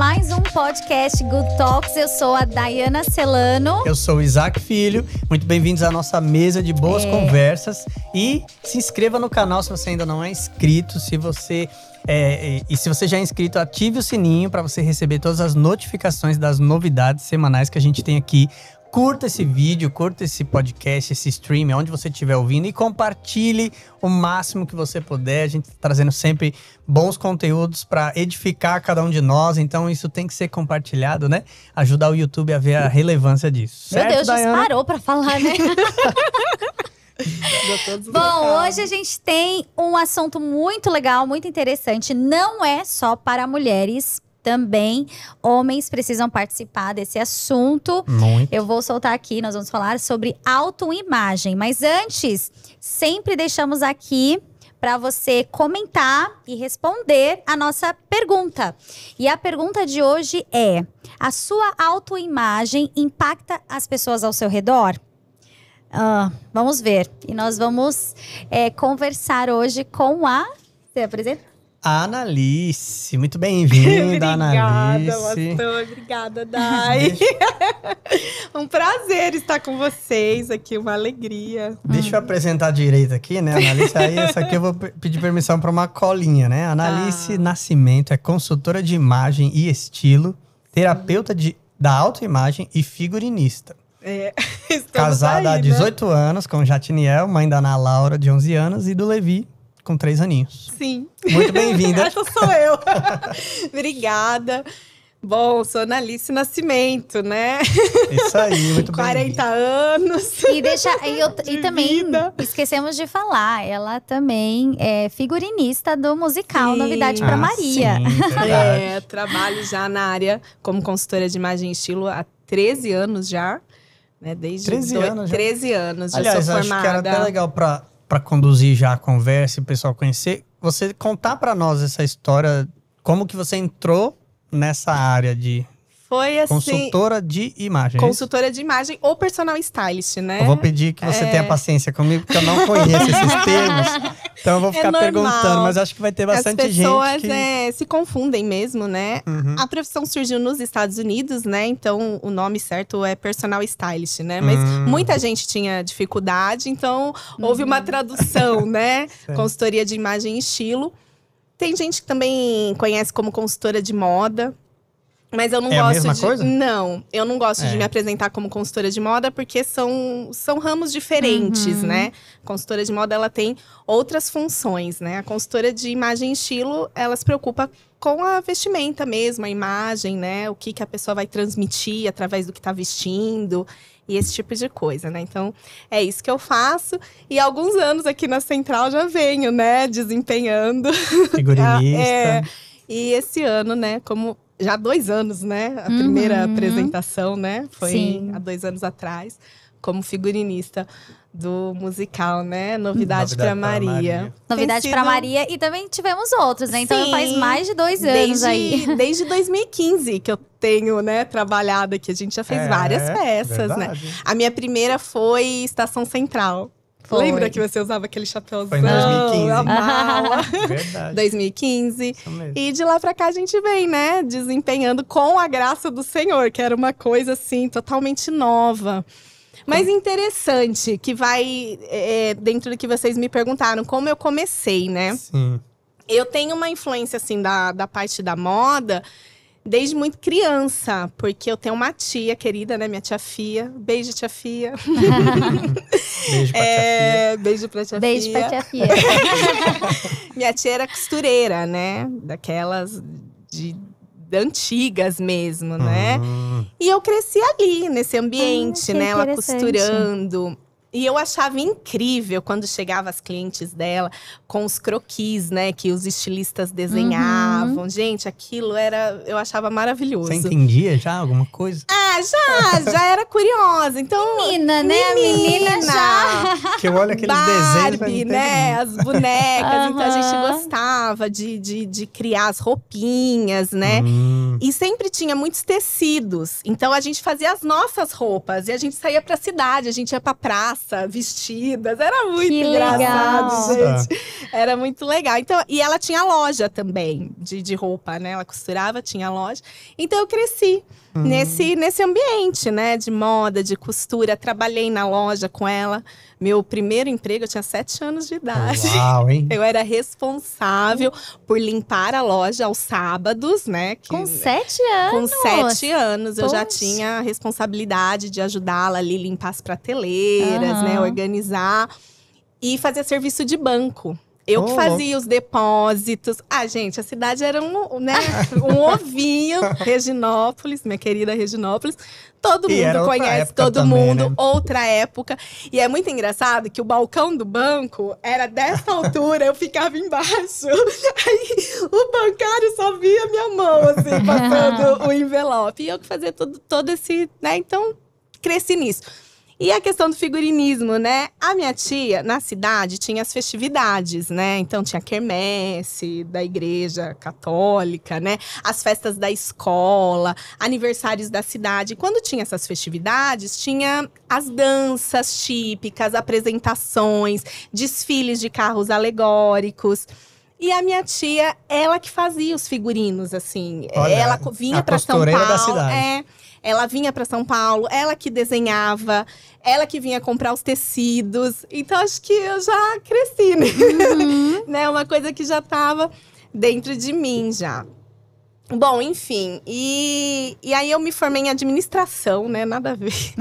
mais um podcast Good Talks. Eu sou a Dayana Celano. Eu sou o Isaac Filho. Muito bem-vindos à nossa mesa de boas É. conversas. E se inscreva no canal se você ainda não é inscrito. Se você é, é, e se você já é inscrito, ative o sininho para você receber todas as notificações das novidades semanais que a gente tem aqui. Curta esse vídeo, curta esse podcast, esse stream, onde você estiver ouvindo e compartilhe o máximo que você puder. A gente tá trazendo sempre bons conteúdos para edificar cada um de nós, então isso tem que ser compartilhado, né? Ajudar o YouTube a ver a relevância disso. Meu certo, Deus, Dayana? disparou pra falar, né? Bom, hoje a gente tem um assunto muito legal, muito interessante. Não é só para mulheres, também homens precisam participar desse assunto. Muito. Eu vou soltar aqui, nós vamos falar sobre autoimagem. Mas antes, sempre deixamos aqui para você comentar e responder a nossa pergunta. E a pergunta de hoje é: a sua autoimagem impacta as pessoas ao seu redor? Ah, vamos ver. E nós vamos é, conversar hoje com a. Você apresenta? Analice, muito bem-vinda, Obrigada, Analice. pastor. Obrigada, Dai. um prazer estar com vocês aqui, uma alegria. Deixa eu apresentar direito aqui, né, Analice? Aí, essa aqui eu vou pe- pedir permissão para uma colinha, né? Analice Ah. Nascimento é consultora de imagem e estilo, terapeuta de, da autoimagem e figurinista. É, Casada há aí, né? 18 anos com Jatiniel, mãe da Ana Laura, de 11 anos, e do Levi, com 3 aninhos. Sim. Muito bem-vinda. Essa sou eu. Obrigada. Bom, sou Analice Nascimento, né? Isso aí, muito 40 bem-vinda. anos. E, deixa, e, eu- e De também vida. esquecemos de falar, ela também é figurinista do musical Sim. Novidade para Ah, Maria. Sim, verdade. É, trabalho já na área como consultora de imagem e estilo há 13 anos já. Né? Desde 13 doi- anos já? 13 anos. Já Aliás, sou acho formada. que era até legal pra, pra conduzir já a conversa e o pessoal conhecer. Você contar pra nós essa história, como que você entrou nessa área de Foi assim. consultora de imagem. é? Consultora de imagem ou personal stylist, né? Eu vou pedir que você É. tenha paciência comigo, porque eu não conheço esses termos. Então eu vou É ficar normal. perguntando, mas acho que vai ter bastante As pessoas gente que... é, se confundem mesmo, né? Uhum. A profissão surgiu nos Estados Unidos, né? Então o nome certo é personal stylist, né? Mas Hum. muita gente tinha dificuldade, então houve uma tradução, né? Consultoria de imagem e estilo. Tem gente que também conhece como consultora de moda. Mas eu não É a gosto mesma de. coisa? Não, eu não gosto É. de me apresentar como consultora de moda porque são, são ramos diferentes, Uhum. né? Consultora de moda ela tem outras funções, né? A consultora de imagem e estilo, ela se preocupa com a vestimenta mesmo, a imagem, né? O que, que a pessoa vai transmitir através do que está vestindo e esse tipo de coisa, né? Então, é isso que eu faço. E há alguns anos aqui na Central já venho, né? Desempenhando. Figurinista. É, e esse ano, né, como já há dois anos, né? A primeira Uhum. apresentação, né? Foi Sim. há dois anos atrás, como figurinista do musical, né? Novidade, Novidade para pra Maria. Maria. Novidade Tem para sido- Maria e também tivemos outros, né? Então Sim. faz mais de dois anos Desde, aí. desde 2015 que eu tenho, né, trabalhado aqui. A gente já fez É, várias peças, né? verdade. A minha primeira foi Estação Central. Foi. Lembra que você usava aquele chapéuzão? Foi em 2015. a mala? Verdade. 2015. Isso mesmo. E de lá pra cá a gente vem, né? Desempenhando com a graça do Senhor, que era uma coisa assim, totalmente nova. Mas interessante, que vai é, dentro do que vocês me perguntaram, como eu comecei, né? Sim. Eu tenho uma influência, assim, da, da parte da moda desde muito criança, porque eu tenho uma tia querida, né? Minha tia Fia. Beijo, tia Fia. Beijo pra tia Fia. É, beijo pra tia Beijo Fia. pra tia Fia. Minha tia era costureira, né? Daquelas de, de antigas mesmo, né? Hum. E eu cresci ali, nesse ambiente, que né? Ela costurando. E eu achava incrível quando chegava as clientes dela com os croquis, né? Que os estilistas desenhavam. Gente, aquilo era. Eu achava maravilhoso. Você entendia já alguma coisa? Ah, já, já era curiosa. Então. Menina, né? A menina já. Que eu olho aqueles Barbie, entendo né? As bonecas. Então a gente gostava de, de, de criar as roupinhas, né? Hum. E sempre tinha muitos tecidos. Então a gente fazia as nossas roupas e a gente saía pra cidade, a gente ia pra praça vestidas. Era muito Que engraçado, legal. gente. Era muito legal. Então, e ela tinha loja também de, de roupa, né? Ela costurava, tinha loja. Então eu cresci Hum. nesse, nesse ambiente, né? De moda, de costura. Trabalhei na loja com ela. Meu primeiro emprego, eu tinha sete anos de idade. Uau, hein? Eu era responsável por limpar a loja aos sábados, né? que- Com sete anos. com sete anos, eu já Poxa. tinha a responsabilidade de ajudá-la ali, limpar as prateleiras, Aham. né? Organizar e fazer serviço de banco. Eu que Ô, fazia os depósitos. Ah, gente, a cidade era um, né, um ovinho. Reginópolis, minha querida Reginópolis. Todo E mundo conhece, todo também, mundo, né? outra época. E é muito engraçado que o balcão do banco era dessa altura, eu ficava embaixo. Aí o bancário só via minha mão, assim, passando o envelope. E eu que fazia todo, todo esse, né? Então, cresci nisso. E a questão do figurinismo, né? A minha tia, na cidade, tinha as festividades, né? Então tinha quermesse da igreja católica, né? As festas da escola, aniversários da cidade. Quando tinha essas festividades, tinha as danças típicas, apresentações, desfiles de carros alegóricos. E a minha tia, ela que fazia os figurinos, assim. Olha, ela vinha para São Paulo. da cidade. É, ela vinha para São Paulo, ela que desenhava, ela que vinha comprar os tecidos. Então acho que eu já cresci, né? Uhum. né? Uma coisa que já estava dentro de mim já. Bom, enfim, e, e aí eu me formei em administração, né? Nada a ver.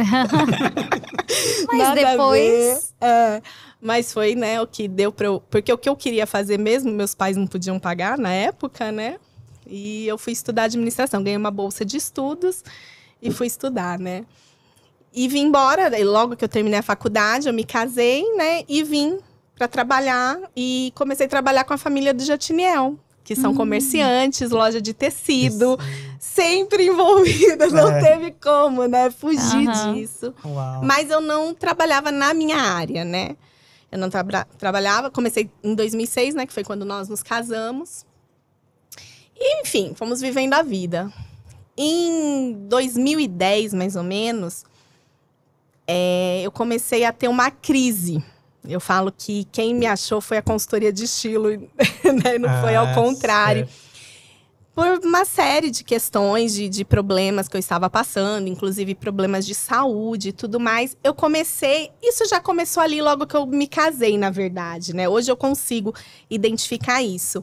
Mas Nada a depois. ver. É, mas foi, né, o que deu pra eu. Porque o que eu queria fazer mesmo, meus pais não podiam pagar na época, né? E eu fui estudar administração. Ganhei uma bolsa de estudos e fui estudar, né? E vim embora. Logo que eu terminei a faculdade, eu me casei, né? E vim para trabalhar. E comecei a trabalhar com a família do Jatiniel. Que são comerciantes, loja de tecido, sempre envolvidas, não É. teve como, né? Fugir Aham. disso. Uau. Mas eu não trabalhava na minha área, né? Eu não trabra- trabalhava, comecei em 2006, né? Que foi quando nós nos casamos. E, enfim, fomos vivendo a vida. Em 2010, mais ou menos, é, eu comecei a ter uma crise. Eu falo que quem me achou foi a consultoria de estilo, né? Não foi ao Ah, contrário certo. por uma série de questões, de, de problemas que eu estava passando, inclusive problemas de saúde e tudo mais. Eu comecei. Isso já começou ali logo que eu me casei, na verdade, né? Hoje eu consigo identificar isso.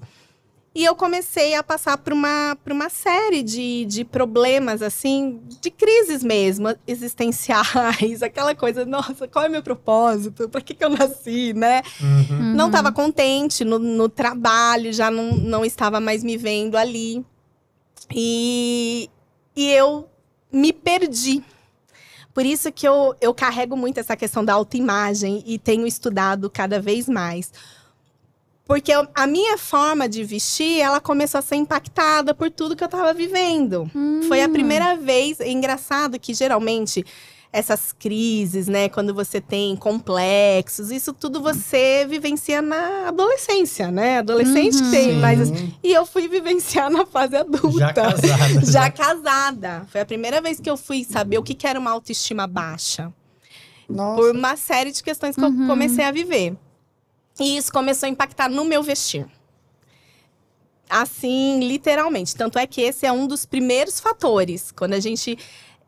E eu comecei a passar por uma, por uma série de, de problemas, assim, de crises mesmo, existenciais, aquela coisa, nossa, qual é o meu propósito? Para que, que eu nasci, né? Uhum. Não estava contente no, no trabalho, já não, não estava mais me vendo ali. E, e eu me perdi. Por isso que eu, eu carrego muito essa questão da autoimagem e tenho estudado cada vez mais. Porque a minha forma de vestir, ela começou a ser impactada por tudo que eu estava vivendo. Foi a primeira vez. É engraçado que geralmente essas crises, né, quando você tem complexos, isso tudo você vivencia na adolescência, né? Adolescente Uhum. tem, Sim. mas e eu fui vivenciar na fase adulta. Já casada. Já casada. Foi a primeira vez que eu fui saber o que que era uma autoestima baixa Nossa. por uma série de questões que Uhum. eu comecei a viver. E isso começou a impactar no meu vestir. Assim, literalmente. Tanto é que esse é um dos primeiros fatores. Quando a gente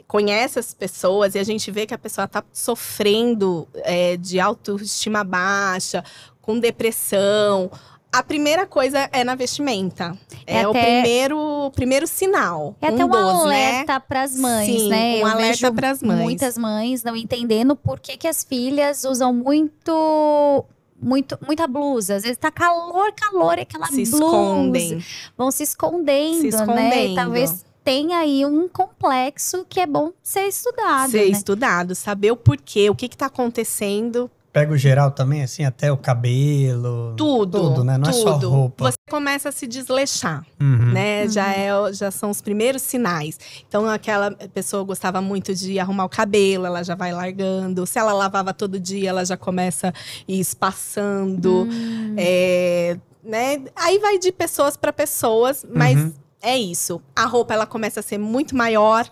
conhece as pessoas e a gente vê que a pessoa está sofrendo é, de autoestima baixa, com depressão. A primeira coisa é na vestimenta. É É, o até- primeiro, o primeiro sinal. É até um dos, né? alerta pras mães, Sim, né? um Eu alerta vejo pras mães. Muitas mães não entendendo por que, que as filhas usam muito. Muito, muita blusa. Às vezes tá calor, calor, e aquela Se blusa. escondem. Vão se escondendo, Se né? escondendo. E talvez tenha aí um complexo que é bom ser estudado, ser né? estudado, saber o porquê, o que está acontecendo, Pega o geral também, assim, até o cabelo. tudo. Tudo, né? Não é só tudo. roupa. Você começa a se desleixar, Uhum. né? Já, é, já são os primeiros sinais. Então, aquela pessoa gostava muito de arrumar o cabelo, ela já vai largando. Se ela lavava todo dia, ela já começa a ir espaçando. Hum. É, né? Aí vai de pessoas para pessoas, mas Uhum. é isso. A roupa ela começa a ser muito maior,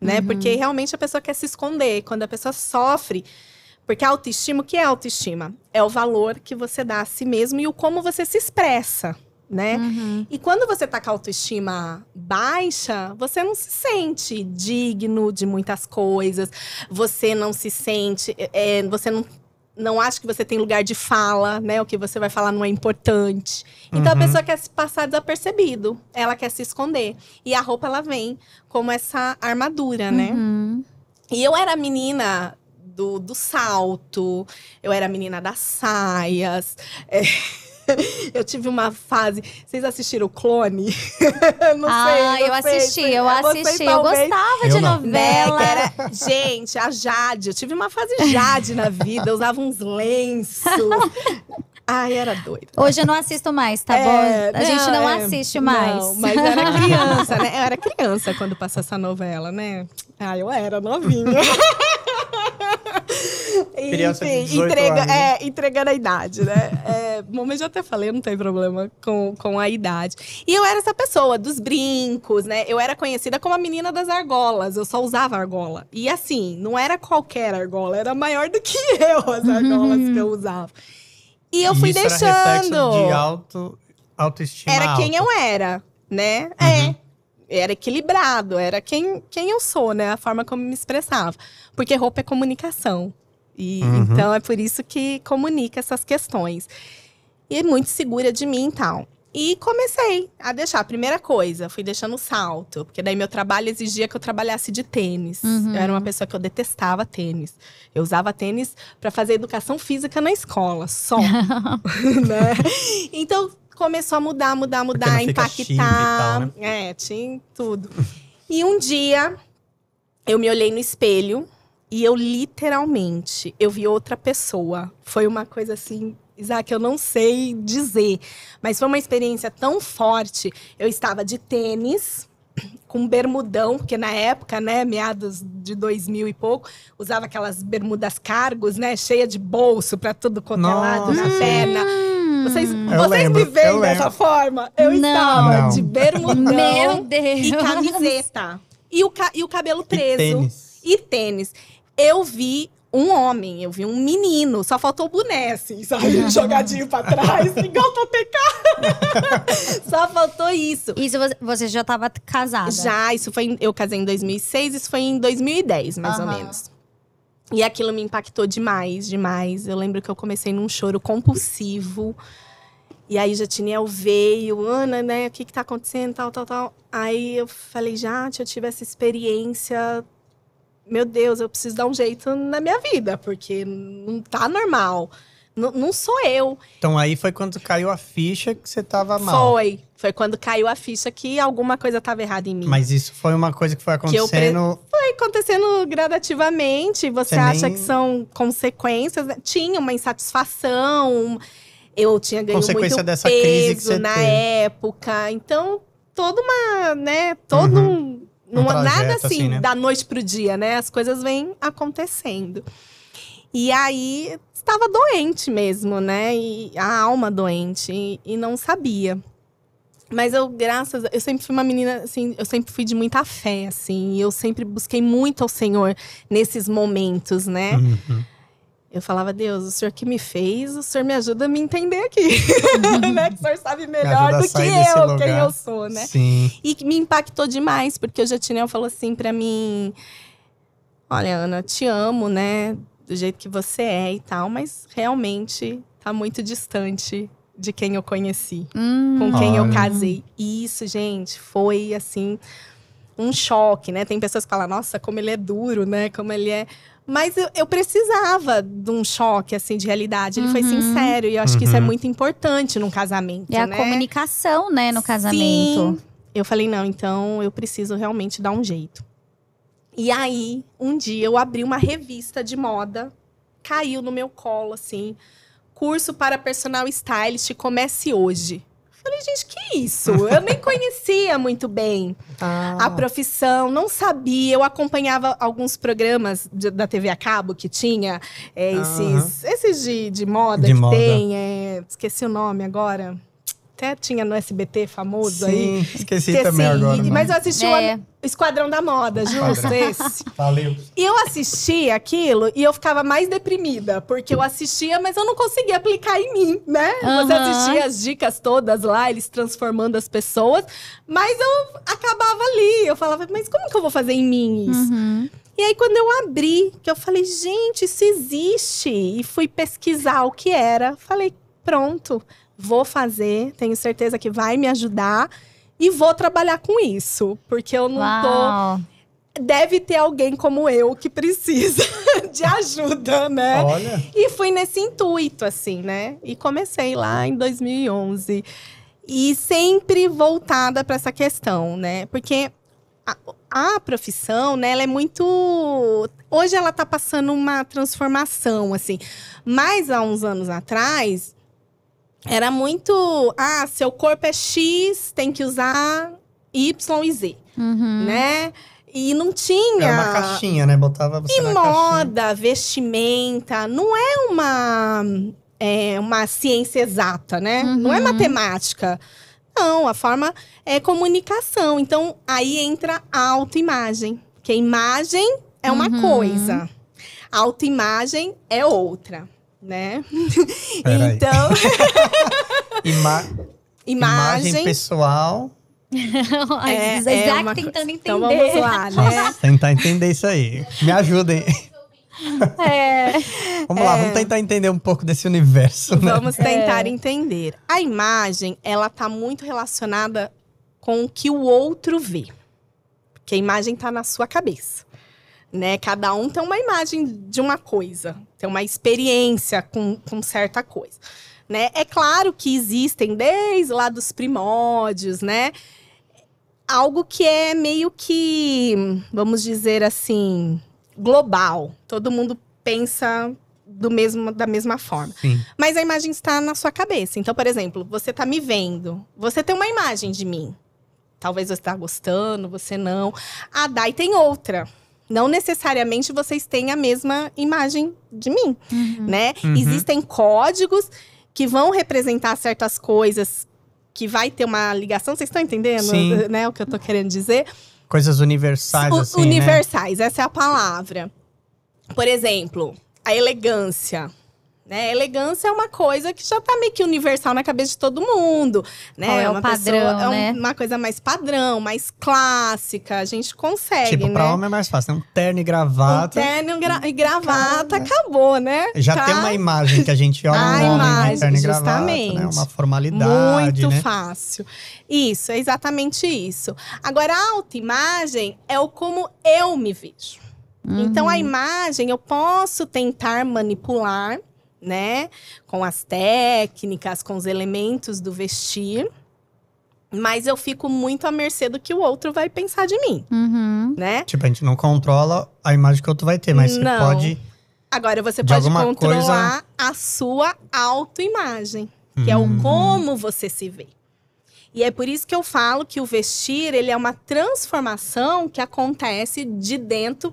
né? Uhum. Porque realmente a pessoa quer se esconder. Quando a pessoa sofre Porque a autoestima, o que é autoestima? É o valor que você dá a si mesmo e o como você se expressa, né? Uhum. E quando você tá com a autoestima baixa, você não se sente digno de muitas coisas, você não se sente, é, você não, não acha que você tem lugar de fala, né? O que você vai falar não é importante. Então Uhum. a pessoa quer se passar desapercebido, ela quer se esconder. E a roupa, ela vem como essa armadura, né? Uhum. E eu era menina do, do salto, eu era a menina das saias. é, eu tive uma fase. Vocês assistiram o Clone? não ah, sei. eu não sei, assisti, sei. eu assisti. Eu gostava Eu de não. novela. era- gente, a Jade. Eu tive uma fase Jade na vida. Eu usava uns lenços. Ai, era doida. Hoje eu não assisto mais, tá É, bom? A gente não é, assiste mais. Não, mas era criança, né? Eu era criança quando passou essa novela, né? Ah, eu era novinha. Criança de 18 entrega, anos, né? é, entregando a idade, né? É, bom, eu até falei, não tem problema com, com a idade. E eu era essa pessoa dos brincos, né? Eu era conhecida como a menina das argolas. Eu só usava argola. E assim, não era qualquer argola, era maior do que eu as argolas que eu usava. E eu fui Isso Era deixando de auto, autoestima era quem alta. eu era, né? Uhum. É. Era equilibrado, era quem, quem eu sou, né? A forma como me expressava. Porque roupa é comunicação. E Uhum. então é por isso que comunica essas questões. E muito segura de mim e tal. E comecei a deixar. Primeira coisa, fui deixando o salto. Porque daí meu trabalho exigia que eu trabalhasse de tênis. Uhum. Eu era uma pessoa que eu detestava tênis. Eu usava tênis para fazer educação física na escola, só. né? Então começou a mudar, mudar, mudar, não fica chique e impactar. tal, né? É, tinha tudo. E um dia eu me olhei no espelho e eu literalmente eu vi outra pessoa. Foi uma coisa assim, Isaac, eu não sei dizer, mas foi uma experiência tão forte. Eu estava de tênis com bermudão, porque na época, né, meados de 2000 e pouco, usava aquelas bermudas cargos, né, cheia de bolso para tudo quanto é lado na perna. Vocês, Eu vocês lembro, me veem dessa forma? Eu Não. estava Não. de bermudão Meu Deus. e camiseta. E o, ca- e o cabelo preso. E tênis. E tênis. Eu vi um homem, eu vi um menino, só faltou o boné, assim, sabe? Jogadinho pra trás, igual o TK. só faltou isso. Isso você, já tava casada? Já, isso foi. em- eu casei em 2006, isso foi em 2010, mais ou Aham. menos. E aquilo me impactou demais, demais. Eu lembro que eu comecei num choro compulsivo. E aí Jatiniel veio, Ana, né? O que que tá acontecendo, tal, tal, tal. Aí eu falei, Jati, eu tive essa experiência. Meu Deus, eu preciso dar um jeito na minha vida, porque não tá normal. N- não sou eu. Então aí foi quando caiu a ficha que você tava mal. Foi. Foi quando caiu a ficha que alguma coisa tava errada em mim. Mas isso foi uma coisa que foi acontecendo. Foi acontecendo gradativamente. Você, Você acha nem- que são consequências? né? Tinha uma insatisfação. Eu tinha ganho Consequência muito dessa peso crise que você na teve. época. Então, toda uma, né? Todo um, não nada trajeto, assim, assim, né? da noite pro dia, né? As coisas vêm acontecendo. E aí estava doente mesmo, né? E a alma doente e, e não sabia. Mas eu, graças, a- eu sempre fui uma menina, assim, eu sempre fui de muita fé, assim, e eu sempre busquei muito ao Senhor nesses momentos, né? Uhum. Eu falava, Deus, o Senhor que me fez, o Senhor me ajuda a me entender aqui, né? Que o Senhor sabe melhor a do que eu, lugar. quem eu sou, né? Sim. E me impactou demais, porque o Jatinel falou assim pra mim: Olha, Ana, te amo, né? Do jeito que você é e tal, mas realmente tá muito distante de quem eu conheci, Hum, com quem eu Olha. casei. E isso, gente, foi assim. Um choque, né? Tem pessoas que falam, nossa, como ele é duro, né? Como ele é. Mas eu, eu precisava de um choque, assim, de realidade. Ele foi Uhum. sincero. E eu acho que isso é Uhum. muito importante num casamento. é a né? comunicação, né, no casamento. Sim. Eu falei, não, então eu preciso realmente dar um jeito. E aí, um dia eu abri uma revista de moda, caiu no meu colo, assim, curso para personal stylist, comece hoje. Falei, gente, que isso? Eu nem conhecia muito bem Ah, a profissão, não sabia. Eu acompanhava alguns programas de- da TV a cabo que tinha, é, esses, esses de, de moda De que moda. tem, é, esqueci o nome agora. Até tinha no SBT famoso Sim, aí. esqueci Que, também assim, agora. Mas eu assisti É. o Esquadrão da Moda, justo esse. Valeu. E eu assistia aquilo e eu ficava mais deprimida, porque eu assistia, mas eu não conseguia aplicar em mim, né? Você Aham. assistia as dicas todas lá, eles transformando as pessoas, mas eu acabava ali. Eu falava, mas como que eu vou fazer em mim isso? Uhum. E aí, quando eu abri, que eu falei, gente, isso existe. E fui pesquisar o que era. Falei, pronto, vou fazer, tenho certeza que vai me ajudar. E vou trabalhar com isso, porque eu não tô Uau. deve ter alguém como eu que precisa de ajuda, né? Olha. E fui nesse intuito, assim, né? E comecei lá em 2011. E sempre voltada para essa questão, né? Porque a, a profissão, né, ela é muito. Hoje ela tá passando uma transformação, assim. Mas há uns anos atrás, era muito. Ah, seu corpo é X, tem que usar Y e Z, Uhum. né? E não tinha. É uma caixinha, né? Botava você E na caixinha. moda, vestimenta, não é uma, é uma ciência exata, né? Não é Uhum. matemática. Não, a forma é comunicação. Então, aí entra a autoimagem. Que a imagem é uma Uhum. coisa, a autoimagem é outra, né? Então, Ima- imagem, imagem pessoal. é, Isaac é uma tentando entender. Então vamos lá, né? Nossa, tentar entender isso aí. Me ajudem. É. Vamos lá, vamos tentar entender um pouco desse universo, né? Vamos tentar É. entender. A imagem, ela tá muito relacionada com o que o outro vê. Porque a imagem tá na sua cabeça. Né? Cada um tem uma imagem de uma coisa, tem uma experiência com, com certa coisa. Né? É claro que existem, desde lá dos primórdios, né? Algo que é meio que, vamos dizer assim, global. Todo mundo pensa do mesmo, da mesma forma. Sim. Mas a imagem está na sua cabeça. Então, por exemplo, você está me vendo. Você tem uma imagem de mim. Talvez você está gostando, você não. A Dai tem outra. Não necessariamente vocês têm a mesma imagem de mim, né? Uhum. Existem códigos que vão representar certas coisas que vai ter uma ligação. Vocês estão entendendo, Sim. né, o que eu tô querendo dizer? Coisas universais, assim, né? universais, essa é a palavra. Por exemplo, a elegância. Né? A elegância é uma coisa que já tá meio que universal na cabeça de todo mundo. Né? Qual é uma padrão, é um- né? uma coisa mais padrão, mais clássica. A gente consegue, Tipo, né? pra homem é mais fácil. Um terno e Um gravata. terno gra- e gravata, acabou, né? Já Tá tem uma imagem que a gente olha A um homem imagem, de terno e gravata, justamente. né? Uma formalidade, Muito né? fácil. Isso, é exatamente isso. Agora, a autoimagem é o como eu me vejo. Então, a imagem eu posso tentar manipular, né? Com as técnicas, com os elementos do vestir. Mas eu fico muito à mercê do que o outro vai pensar de mim, Uhum. né? Tipo, a gente não controla a imagem que o outro vai ter, mas você Não. pode. Agora, você De pode controlar a sua autoimagem, que é o Uhum. como você se vê. E é por isso que eu falo que o vestir, ele é uma transformação que acontece de dentro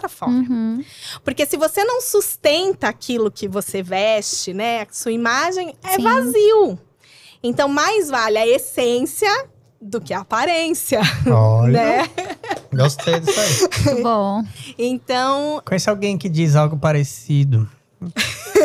para fora. Uhum. Porque se você não sustenta aquilo que você veste, né, a sua imagem é Sim. vazio. Então, mais vale a essência do que a aparência, Olha, né? gostei disso aí. Muito bom. Então, Conhece alguém que diz algo parecido?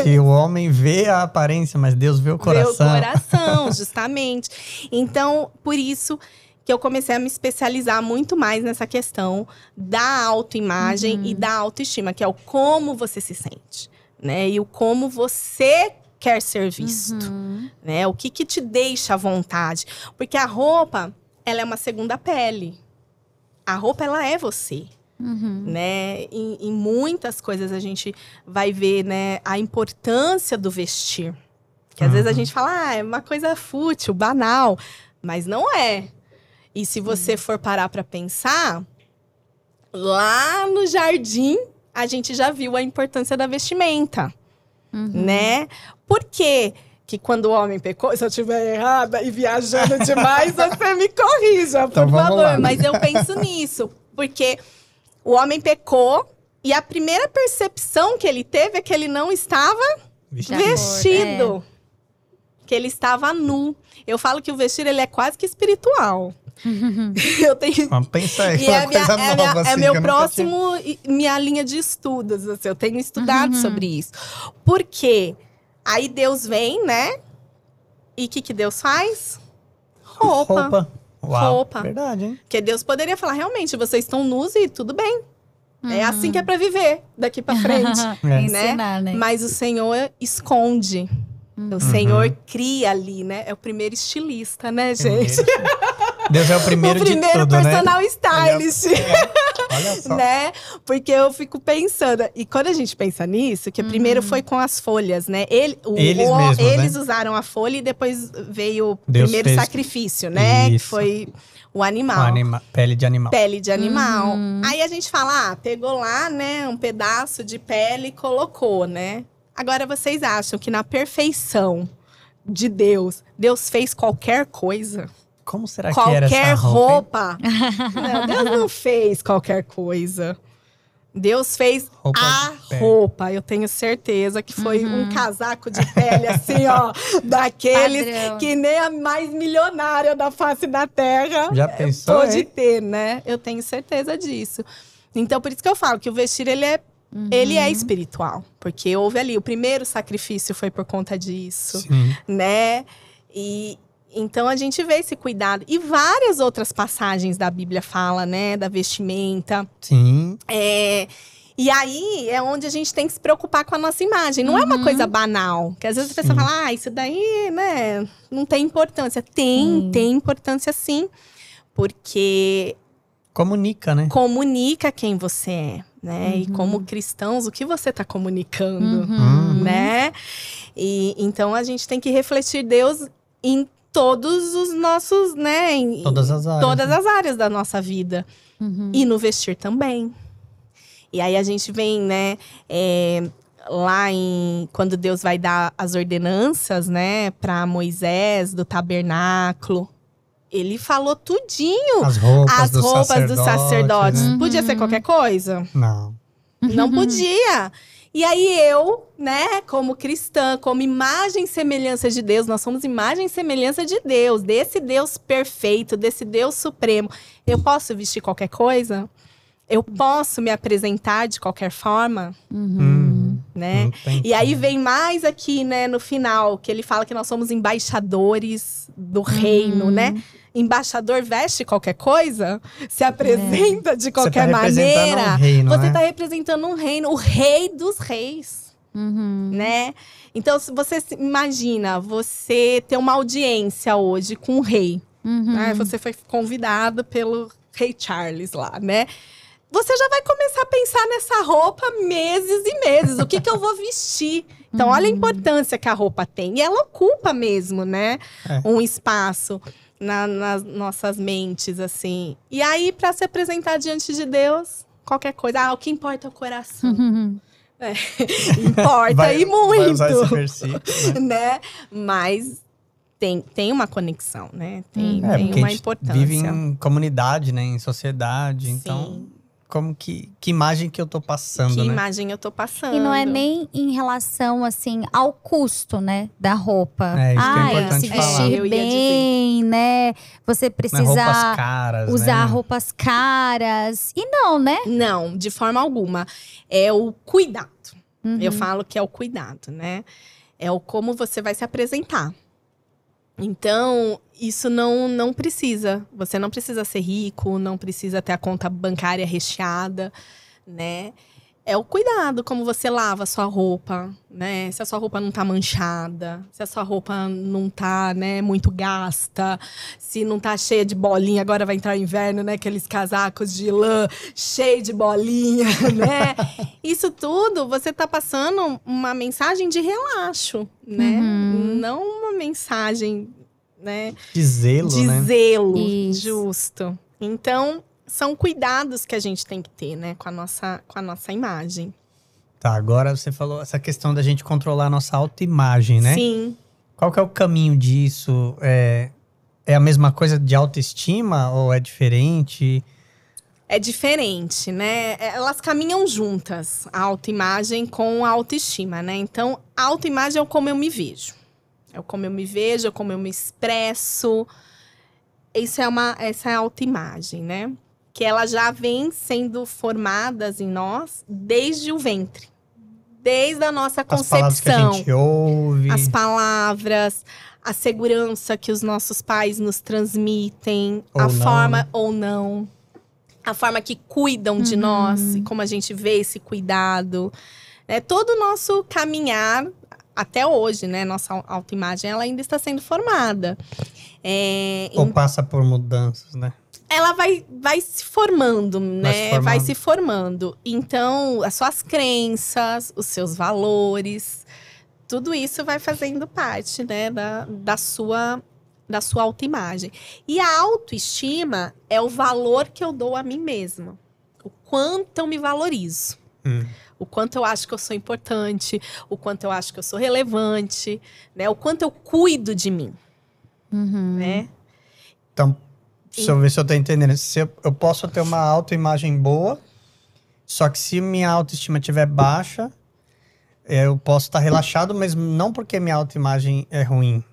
que o homem vê a aparência, mas Deus vê o coração. Ver o coração, justamente. Então, por isso que eu comecei a me especializar muito mais nessa questão da autoimagem e da autoestima, que é o como você se sente, né? E o como você quer ser visto, Uhum. né? O que que te deixa à vontade? Porque a roupa, ela é uma segunda pele. A roupa, ela é você Uhum. né? Em, em muitas coisas a gente vai ver, né, a importância do vestir. Que às vezes a Uhum. gente fala, ah, é uma coisa fútil, banal, mas não é. E se você for parar para pensar, lá no jardim a gente já viu a importância da vestimenta, Uhum. né? Por quê? Que quando o homem pecou, se eu estiver errada e viajando demais, você me corrija, por Então favor. lá. Mas eu penso nisso, porque o homem pecou e a primeira percepção que ele teve é que ele não estava acordo, vestido. que ele estava nu. Eu falo que o vestir ele é quase que espiritual. Eu tenho pensar aí, e é, uma minha- coisa é nova, minha- é assim, meu que eu nunca próximo, e- minha linha de estudos. assim, eu tenho estudado sobre isso. Porque aí Deus vem, né? E o que, que Deus faz? Roupa. Roupa. Uau, Roupa. Verdade, hein? Porque Deus poderia falar, realmente, vocês estão nus e tudo bem. É assim que é pra viver daqui pra frente. É. Ensinar, né? Mas o Senhor esconde. Uhum. O Senhor cria ali, né? É o primeiro estilista, né, gente? Deus é o primeiro, o primeiro de tudo, né? personal stylist. Olha só. né? Porque eu fico pensando. E quando a gente pensa nisso, que primeiro foi com as folhas, né? Ele, o- Eles o- mesmos, eles né? usaram a folha e depois veio o Deus primeiro fez- sacrifício, né? Que Isso. foi o animal. anima- Pele de animal. Pele de animal. Aí a gente fala, ah, pegou lá, né, um pedaço de pele e colocou, né? Agora vocês acham que na perfeição de Deus, Deus fez qualquer coisa? Como será que era qualquer essa roupa? roupa. Não, Deus não fez qualquer coisa. Deus fez Roupa a roupa. Eu tenho certeza que foi um casaco de pele, assim, ó, daqueles Padrão. que nem a mais milionária da face da terra Já pensou, pode hein? ter, né? Eu tenho certeza disso. Então, por isso que eu falo que o vestir, ele é, ele é espiritual. Porque houve ali, o primeiro sacrifício foi por conta disso Sim. né? E então a gente vê esse cuidado. E várias outras passagens da Bíblia fala, né, da vestimenta. Sim. É, e aí é onde a gente tem que se preocupar com a nossa imagem. Não é uma coisa banal. Que às vezes a pessoa Sim. fala, ah, isso daí, né, não tem importância. Tem, Sim. tem importância sim. Porque Comunica, né? comunica quem você é, né? E como cristãos, o que você está comunicando Hum. né? E então a gente tem que refletir Deus em todos os nossos, né? Em Todas as áreas. todas né? as áreas da nossa vida. Uhum. E no vestir também. E aí a gente vem, né? é, lá em quando Deus vai dar as ordenanças, né, para Moisés do tabernáculo, ele falou tudinho. As roupas, As dos roupas sacerdotes, dos sacerdotes. né? Podia ser qualquer coisa? Não. Não podia. E aí eu, né, como cristã, como imagem e semelhança de Deus, nós somos imagem e semelhança de Deus, desse Deus perfeito, desse Deus supremo. Eu posso vestir qualquer coisa? Eu posso me apresentar de qualquer forma, Hum, né? E aí vem mais aqui, né, no final, que ele fala que nós somos embaixadores do reino, né? Embaixador veste qualquer coisa, se apresenta de qualquer Você tá representando maneira. um reino, você está representando um reino, o rei dos reis, Uhum. né? Então, se você se imagina, você ter uma audiência hoje com o rei, Uhum. né? Você foi convidado pelo rei Charles lá, né? Você já vai começar a pensar nessa roupa meses e meses. O que, que eu vou vestir? Então, olha a importância que a roupa tem. E ela ocupa mesmo, né? É. Um espaço na- nas nossas mentes, assim. E aí, para se apresentar diante de Deus, qualquer coisa. Ah, o que importa é o coração. Uhum. Importa Vai- e muito Vai usar esse versículo, né? né? Mas tem, tem uma conexão, né? Tem, É, tem uma a gente importância. vive em comunidade, né? Em sociedade. Sim. Então, como que, que imagem que eu tô passando, que né? imagem eu tô passando. E não é nem em relação, assim, ao custo, né, da roupa. É, isso que é importante se falar. vestir ia bem, né? Você é precisa roupas caras, usar né? roupas caras. E não, né? Não, de forma alguma. É o cuidado. Uhum. Eu falo que é o cuidado, né? É o como você vai se apresentar. Então, isso não, não precisa. Você não precisa ser rico, não precisa ter a conta bancária recheada, né? É o cuidado, como você lava a sua roupa, né? Se a sua roupa não tá manchada, se a sua roupa não tá, né, muito gasta, se não tá cheia de bolinha, agora vai entrar o inverno, né? Aqueles casacos de lã cheio de bolinha, né? Isso tudo você tá passando uma mensagem de relaxo, né? Uhum. Não uma mensagem, né? De zelo, de né? zelo, Isso. justo. Então, são cuidados que a gente tem que ter, né, com a nossa, com a nossa imagem. Tá, agora você falou essa questão da gente controlar a nossa autoimagem, né? Sim. Qual que é o caminho disso? É, é a mesma coisa de autoestima ou é diferente? É diferente, né? Elas caminham juntas, a autoimagem com a autoestima, né? Então, a autoimagem é o como eu me vejo. É como eu me vejo, é como eu me expresso. Isso é uma, essa é a autoimagem, né? Que ela já vem sendo formadas em nós desde o ventre. Desde a nossa As palavras que a concepção gente ouve. as palavras, a segurança que os nossos pais nos transmitem, Ou a não, forma ou não, a forma que cuidam de nós, e como a gente vê esse cuidado, né? Todo o nosso caminhar até hoje, né? Nossa au- autoimagem, ela ainda está sendo formada. É, Ou passa por mudanças, né? Ela vai, vai se formando, né? se formando. Vai se formando. Então, as suas crenças, os seus valores, tudo isso vai fazendo parte, né, da, da sua da sua autoimagem. E a autoestima é o valor que eu dou a mim mesma. O quanto eu me valorizo. Hum. O quanto eu acho que eu sou importante, o quanto eu acho que eu sou relevante, né? O quanto eu cuido de mim, Uhum. né? Então, deixa eu ver se eu tô entendendo. Se eu, eu posso ter uma autoimagem boa, só que se minha autoestima estiver baixa, eu posso estar relaxado, mas não porque minha autoimagem é ruim.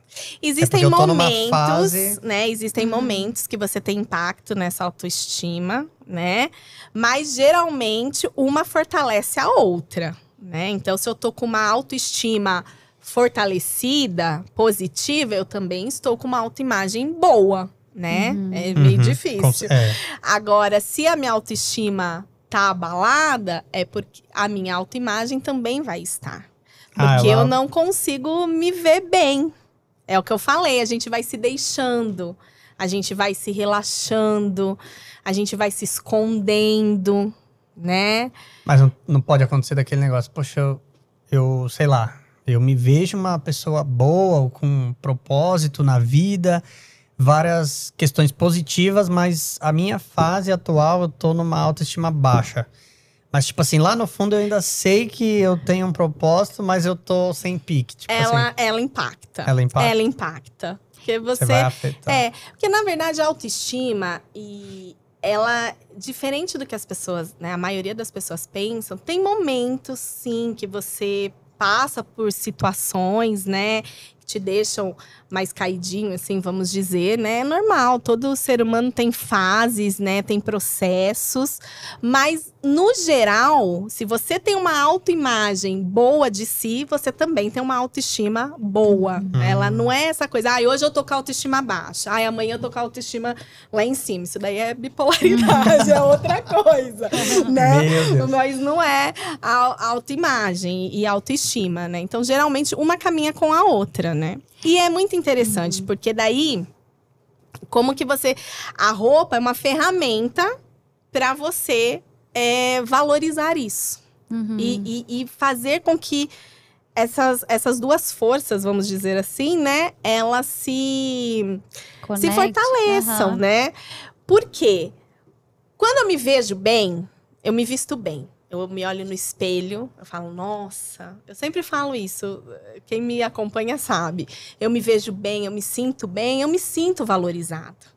Existem É tô numa momentos, fase- né? Existem momentos que você tem impacto nessa autoestima, né? Mas geralmente uma fortalece a outra, né? Então, se eu tô com uma autoestima fortalecida, positiva, eu também estou com uma autoimagem boa, né? É meio Uhum, difícil. com- é. Agora, se a minha autoestima tá abalada, é porque a minha autoimagem também vai estar. Ah, Porque ela- eu não consigo me ver bem. É o que eu falei, a gente vai se deixando, a gente vai se relaxando, a gente vai se escondendo, né? Mas não, não pode acontecer daquele negócio, poxa, eu, eu sei lá, eu me vejo uma pessoa boa, ou com um propósito na vida, várias questões positivas, mas a minha fase atual eu tô numa autoestima baixa. Mas, tipo assim, lá no fundo eu ainda sei que eu tenho um propósito, mas eu tô sem pique. Tipo ela, assim, ela impacta. ela impacta. Ela impacta. Porque Você você. vai afetar. É, porque na verdade a autoestima e ela, diferente do que as pessoas, né, a maioria das pessoas pensam, tem momentos sim que você passa por situações, né, te deixam mais caidinho, assim, vamos dizer, né? É normal, todo ser humano tem fases, né, tem processos, mas no geral, se você tem uma autoimagem boa de si, você também tem uma autoestima boa. Ela não é essa coisa, ai, hoje eu tô com a autoestima baixa, ai, amanhã eu tô com a autoestima lá em cima. Isso daí é bipolaridade, é outra coisa, né? Mas não é a autoimagem e autoestima, né? Então, geralmente, uma caminha com a outra, né? E é muito interessante, porque daí, como que você. A roupa é uma ferramenta para você é, valorizar isso. Uhum. E, e- e fazer com que essas, essas duas forças, vamos dizer assim, né? Elas se se fortaleçam, Aham. né? Por quê? Quando eu me vejo bem, eu me visto bem. Eu me olho no espelho, eu falo, nossa, eu sempre falo isso, quem me acompanha sabe. Eu me vejo bem, eu me sinto bem, eu me sinto valorizado.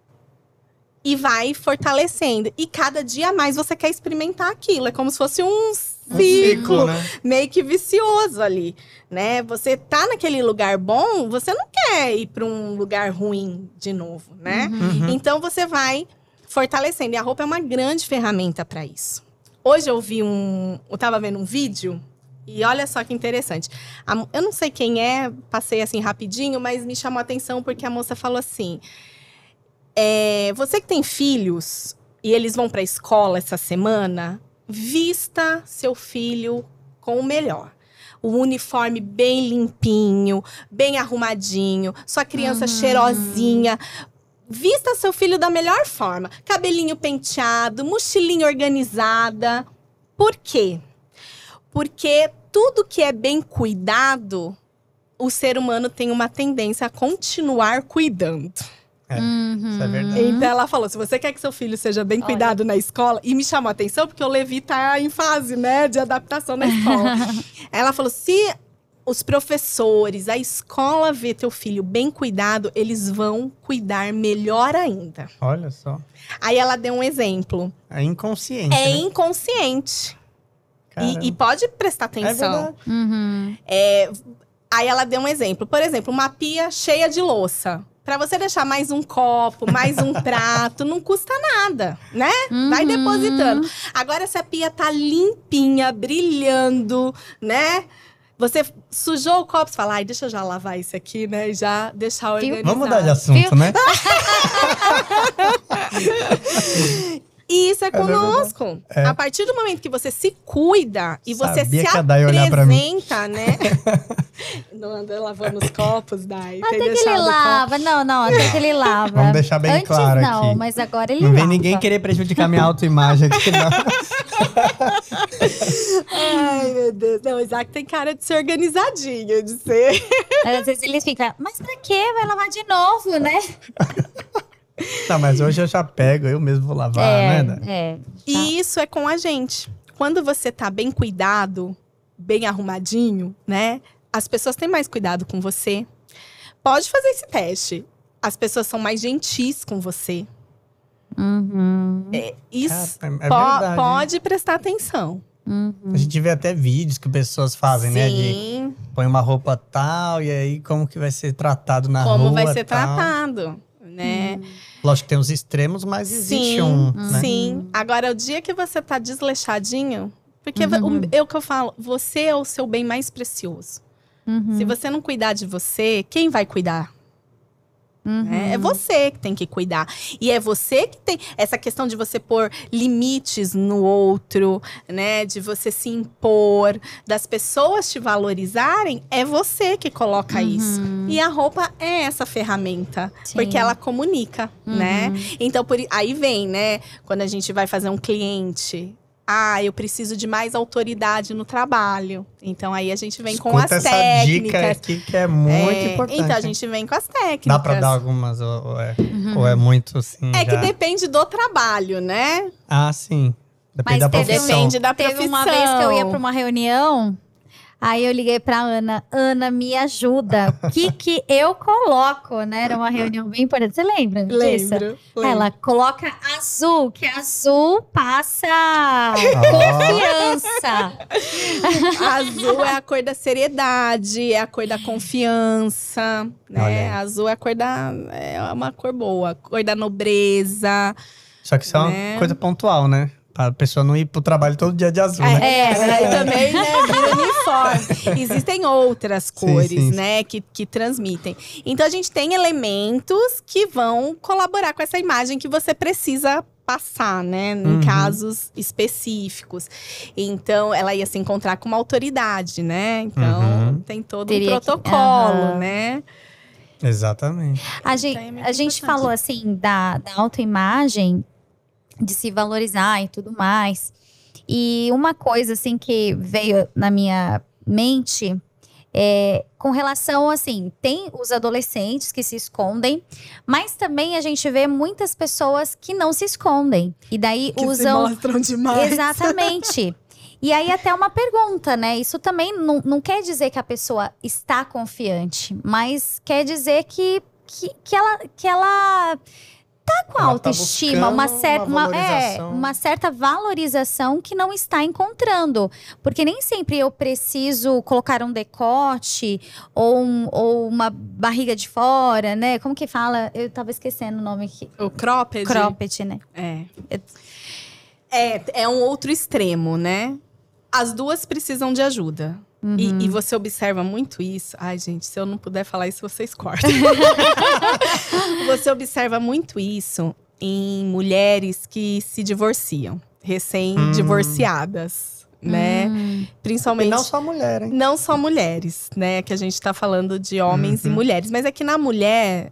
E vai fortalecendo. E cada dia mais você quer experimentar aquilo. É como se fosse um Um ciclo né? meio que vicioso ali, né? Você tá naquele lugar bom, você não quer ir para um lugar ruim de novo, né? Uhum. Então você vai fortalecendo. E a roupa é uma grande ferramenta para isso. Hoje eu vi um, eu tava vendo um vídeo e olha só que interessante. A eu não sei quem é, passei assim rapidinho, mas me chamou a atenção porque a moça falou assim: é, você que tem filhos e eles vão para a escola essa semana, vista seu filho com o melhor. O uniforme bem limpinho, bem arrumadinho, sua criança cheirosinha. Vista seu filho da melhor forma. Cabelinho penteado, mochilinha organizada. Por quê? Porque tudo que é bem cuidado, o ser humano tem uma tendência a continuar cuidando. Uhum. Isso é verdade. Então ela falou: se você quer que seu filho seja bem Olha. cuidado na escola, e me chamou a atenção, porque o Levi tá em fase, né, de adaptação na escola. ela falou: se os professores, a escola vê teu filho bem cuidado, eles vão cuidar melhor ainda. Olha só. Aí ela deu um exemplo. É inconsciente. É né? inconsciente. E, e pode prestar É atenção. verdade. Uhum. É, Aí ela deu um exemplo. Por exemplo, uma pia cheia de louça. Pra você deixar mais um copo, mais um prato, não custa nada, né? Vai Uhum. depositando. Agora, se a pia tá limpinha, brilhando, né? Você sujou o copo, você fala, ai, deixa eu já lavar isso aqui, né? E já deixar organizado. Vamos mudar de assunto, né? E isso é verdade. conosco. É. A partir do momento que você se cuida e você Sabia se pra mim. apresenta, né? Não anda lavando os copos, Dai. Até que ele lava. Não, não, até que ele lava. Vamos deixar bem Antes claro não, aqui. mas agora ele Não vem lava. ninguém querer prejudicar minha autoimagem aqui, não. Ai, meu Deus. Não, o Isaac tem cara de ser organizadinho, de ser. Às vezes ele fica, mas pra quê? Vai lavar de novo, né? Não, mas hoje eu já pego, eu mesmo vou lavar, é, né? É. E isso é com a gente. Quando você tá bem cuidado, bem arrumadinho, né? As pessoas têm mais cuidado com você. Pode fazer esse teste. As pessoas são mais gentis com você. Uhum, É, isso é po- verdade. hein? pode prestar atenção. uhum. A gente vê até vídeos que pessoas fazem, né? De Sim, põe uma roupa tal, e aí como que vai ser tratado na rua. como vai ser tal. tratado, né? Lógico que tem os extremos, mas existe Sim, um. Né? sim. Agora, o dia que você tá desleixadinho, porque Uhum. o, é o que eu falo, você é o seu bem mais precioso. Uhum. Se você não cuidar de você, quem vai cuidar? Uhum. né? É você que tem que cuidar. E é você que tem essa questão de você pôr limites no outro, né? De você se impor, das pessoas te valorizarem, é você que coloca isso. E a roupa é essa ferramenta, Uhum. Sim. porque ela comunica, né? Então por, aí vem, né? Quando a gente vai fazer um cliente, ah, eu preciso de mais autoridade no trabalho. Então aí a gente vem com Escuta as essa dica técnicas. aqui que é muito É, importante. Então a gente vem com as técnicas. Dá pra dar algumas, ou, ou é, ou é muito assim. É que já? depende do trabalho, né? Ah, sim. Depende Mas da teve- profissão. Depende da Teve profissão. uma vez que eu ia pra uma reunião, aí eu liguei pra Ana, Ana, me ajuda. O que que eu coloco, né? Era uma reunião bem importante. Você lembra disso? Lembro. lembro. Ela coloca azul, que azul passa confiança. Azul é a cor da seriedade, é a cor da confiança, né? Azul é a cor da é uma cor boa, a cor da nobreza. Só que isso é uma Né? coisa pontual, né? Pra pessoa não ir pro trabalho todo dia de azul, né? É, aí também, né, vira uniforme. Existem outras Sim, cores, sim. né, que, que transmitem. Então a gente tem elementos que vão colaborar com essa imagem que você precisa passar, né, em Uhum. casos específicos. Então ela ia se encontrar com uma autoridade, né? Então Uhum. tem todo Teria um que- protocolo, Aham. né? Exatamente. A Então, gente, é a gente falou assim da, da autoimagem, de se valorizar e tudo mais. E uma coisa assim que veio na minha mente é com relação assim, tem os adolescentes que se escondem, mas também a gente vê muitas pessoas que não se escondem. E daí Que se usam mostram demais. Exatamente. E aí, até uma pergunta, né? Isso também não, não quer dizer que a pessoa está confiante, mas quer dizer que, que, que, ela, que ela tá com Ela tá autoestima, uma, buscando cer uma uma, é, uma certa valorização que não está encontrando. Porque nem sempre eu preciso colocar um decote ou, um- ou uma barriga de fora, né? Como que fala? Eu tava esquecendo o nome aqui. O cropped. Cropped, né? É. É, é um outro extremo, né? As duas precisam de ajuda. E, Uhum. e você observa muito isso. Ai, gente, se eu não puder falar isso, vocês cortam. você observa muito isso em mulheres que se divorciam, recém-divorciadas, né? Hum. E Principalmente. não só mulher, hein? Não só mulheres, né? Que a gente tá falando de homens e Uhum. mulheres. Mas é que na mulher,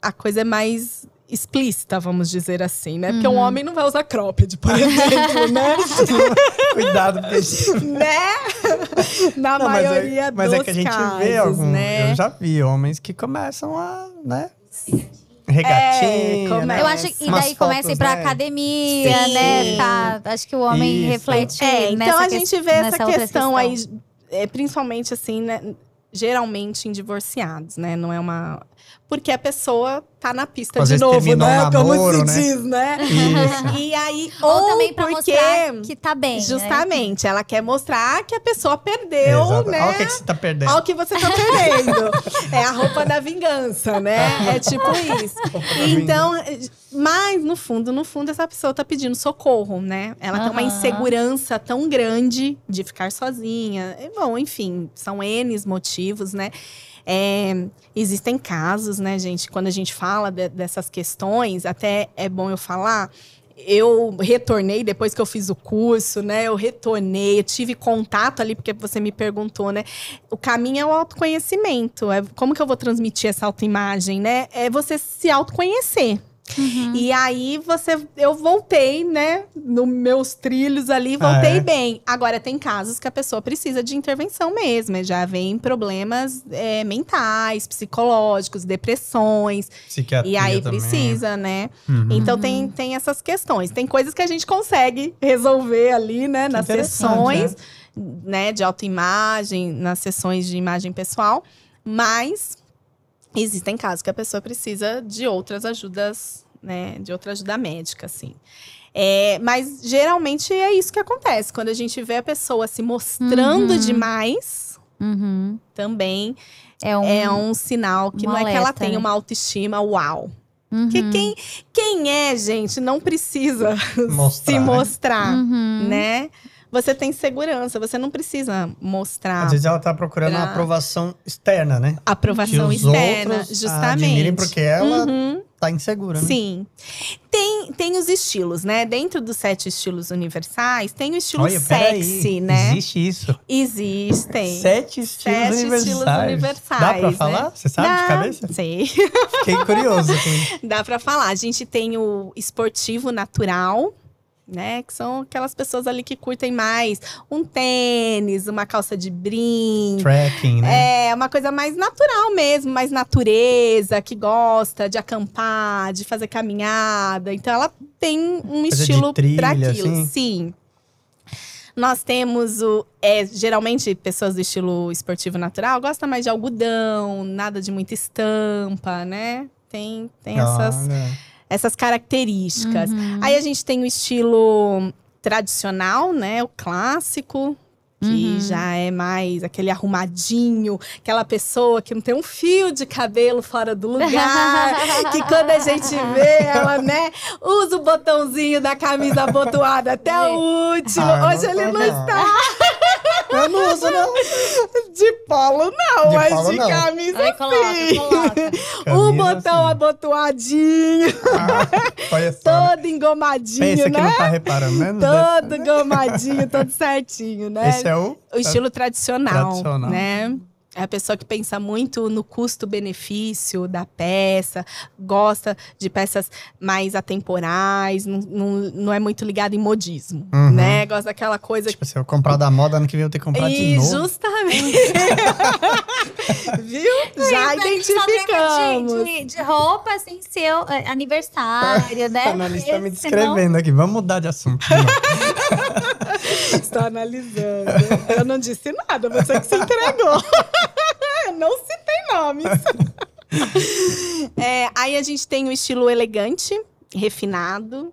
a coisa é mais explícita, vamos dizer assim, né? Porque um Uhum. homem não vai usar cropped, por exemplo, né? Cuidado, porque né? Na Não, mas é- maioria mas dos é que a gente casos, vê algum, né? eu já vi homens que começam a, né? Regatinha, É, né? Eu acho que e daí começa a ir pra né? academia, Sim. né? Tá, acho que o homem Isso. reflete É, então a gente vê essa outra questão aí, é, principalmente assim, né? Geralmente em divorciados, né? Não é uma. Porque a pessoa tá na pista Às de novo, né? um Como namoro, se né? diz, né? Isso. E aí, Ou, ou, também pra porque mostrar que tá bem. né? justamente ela quer mostrar que a pessoa perdeu, Exato. né? Olha o que, que você tá perdendo. Olha o que você tá perdendo. é a roupa da vingança, né? É tipo isso. Então, mas no fundo, no fundo, essa pessoa tá pedindo socorro, né? Ela tem uma insegurança tão grande de ficar sozinha. E, Bom, enfim, são N motivos, né? É, existem casos, né, gente? Quando a gente fala de- dessas questões, até é bom eu falar. Eu retornei depois que eu fiz o curso, né? Eu retornei, eu tive contato ali, porque você me perguntou, né? O caminho é o autoconhecimento. É como que eu vou transmitir essa autoimagem, né? É você se autoconhecer. Uhum. E aí você, eu voltei, né, nos meus trilhos ali, voltei É. bem. Agora tem casos que a pessoa precisa de intervenção mesmo, já vem problemas é, mentais, psicológicos, depressões, Psiquiatria e aí também. precisa, né? Uhum. Então tem, tem essas questões. Tem coisas que a gente consegue resolver ali, né, nas interessante, sessões, né, de autoimagem, nas sessões de imagem pessoal, mas existem casos que a pessoa precisa de outras ajudas, né, de outra ajuda médica, assim. É, mas geralmente é isso que acontece. Quando a gente vê a pessoa se mostrando Uhum. demais, Uhum. também É um. é um sinal que não é que ela tem né? uma autoestima uau. Uhum. Porque quem, quem é, gente, não precisa Mostrar, se né? mostrar, Uhum. né? Você tem segurança, você não precisa mostrar Às vezes ela tá procurando uma Pra- aprovação externa, né? aprovação que os externa, outros justamente. admirem porque ela Uhum, tá insegura, né? Sim. Tem, tem os estilos, né? Dentro dos sete estilos universais, tem o estilo Olha, sexy, peraí. né? Existe isso. Existem. Sete estilos Sete universais. estilos universais. Dá pra né? falar? Você sabe de Dá, cabeça? Sei. Fiquei curioso. aqui. Dá pra falar. A gente tem o esportivo natural, né? Que são aquelas pessoas ali que curtem mais um tênis, uma calça de brinco. Tracking, né? É uma coisa mais natural mesmo, mais natureza, que gosta de acampar, de fazer caminhada. Então ela tem um Coisa estilo para aquilo. assim? Sim. Nós temos o. É, geralmente, pessoas do estilo esportivo natural gostam mais de algodão, nada de muita estampa, né? Tem, tem Olha. essas características. Uhum. Aí a gente tem o estilo tradicional, né? O clássico. Que Uhum. já é mais aquele arrumadinho, aquela pessoa que não tem um fio de cabelo fora do lugar. que quando a gente vê, ela, né, usa o botãozinho da camisa abotoada até o último. Ah, Hoje não ele não, não. está Eu não uso, não. de polo, não, De mas polo, de não. camisa Aí coloca, sim. coloca. O Camisa, botão sim. abotoadinho, Ah, né? todo engomadinho, Pensa que né? não tá reparando, né? Todo engomadinho, todo certinho, né? Esse é o. O estilo tradicional, Tradicional. né? É a pessoa que pensa muito no custo-benefício da peça, gosta de peças mais atemporais, não, não, não é muito ligado em modismo, Uhum. né? Gosta daquela coisa Tipo, se eu comprar da moda, ano que vem eu tenho que comprar de e novo. justamente. Viu? Já identificamos. De, de, de roupa, assim, seu é, aniversário, né? A analista tá me descrevendo aqui. Vamos mudar de assunto. Estou analisando. Eu não disse nada, você que se entregou. Não citei nomes. É, aí a gente tem o estilo elegante, refinado.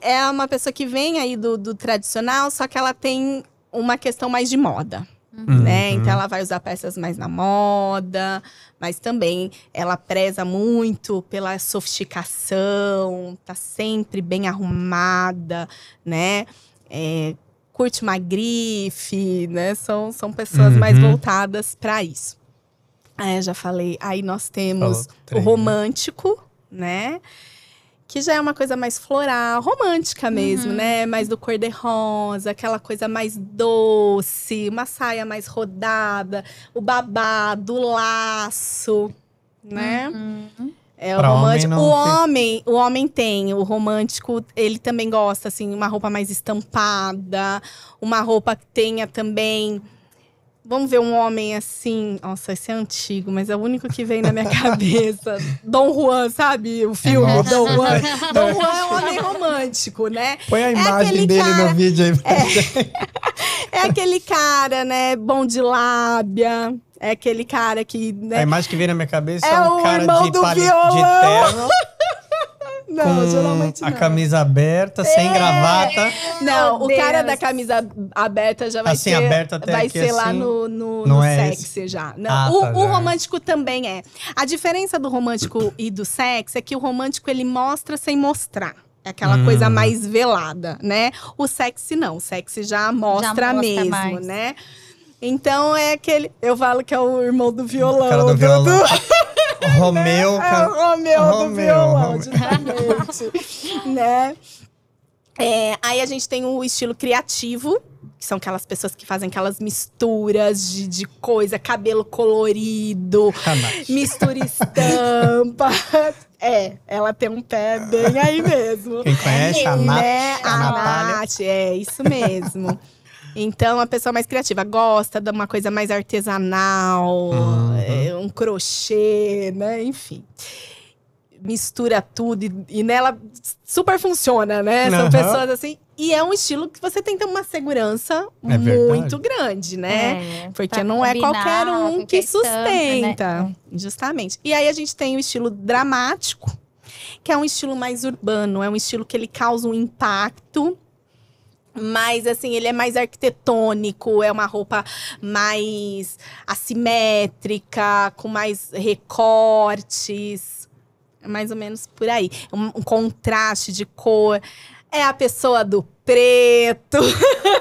É uma pessoa que vem aí do, do tradicional, só que ela tem uma questão mais de moda. Né? Uhum. Então ela vai usar peças mais na moda, mas também ela preza muito pela sofisticação, tá sempre bem arrumada, né? É, curte uma grife, né? São, são pessoas mais Uhum. voltadas para isso. É, já falei. Aí nós temos Falou o né? romântico, né? Que já é uma coisa mais floral, romântica mesmo, né? Mais do cor-de-rosa, aquela coisa mais doce, uma saia mais rodada, o babado, o laço, né? Uhum. É o Pra homem romântico. não o homem, o homem tem, o romântico, ele também gosta assim, uma roupa mais estampada, uma roupa que tenha também Vamos ver um homem assim. Nossa, esse é antigo, mas é o único que vem na minha cabeça. Dom Juan, sabe? O filme Nossa. Dom Juan. Dom Juan é um homem romântico, né? Põe a imagem aquele dele cara- no vídeo aí. pra gente. É aquele cara, né? Bom de lábia. É aquele cara que. A Né? imagem que vem na minha cabeça é, É um o cara irmão de, do pali- de violão. terno, Não, com geralmente a não. camisa aberta, É. sem gravata. Não, o cara da camisa aberta já vai Assim, ser. aberta até vai aqui, ser lá assim. no, no, Não no é sexy já. Não, Ah, o, tá, o já. romântico também é. A diferença do romântico e do sexy é que o romântico ele mostra sem mostrar. É aquela Hum. coisa mais velada, né? O sexy não. O sexy já mostra, mostra mesmo, mais. né? Então é aquele. Eu falo que é o irmão do violão. O cara do violão. Romeu. É o Romeu do Romeu, violão, Romeu. né? É, aí a gente tem o estilo criativo, que são aquelas pessoas que fazem aquelas misturas de, de coisa, cabelo colorido, mistura estampa. É, ela tem um pé bem aí mesmo. Quem conhece a Nath, né? a A. Nath, é isso mesmo. Então, a pessoa mais criativa gosta de uma coisa mais artesanal, Uhum. um crochê, né? Enfim. Mistura tudo e, e nela super funciona, né? São Aham. pessoas assim. E é um estilo que você tem que ter uma segurança É muito grande, né? É, Porque não é qualquer um que estampa, sustenta. né? Justamente. E aí a gente tem o estilo dramático, que é um estilo mais urbano, é um estilo que ele causa um impacto. Mas, assim, ele é mais arquitetônico, é uma roupa mais assimétrica, com mais recortes. É mais ou menos por aí. Um, um contraste de cor. É a pessoa do preto.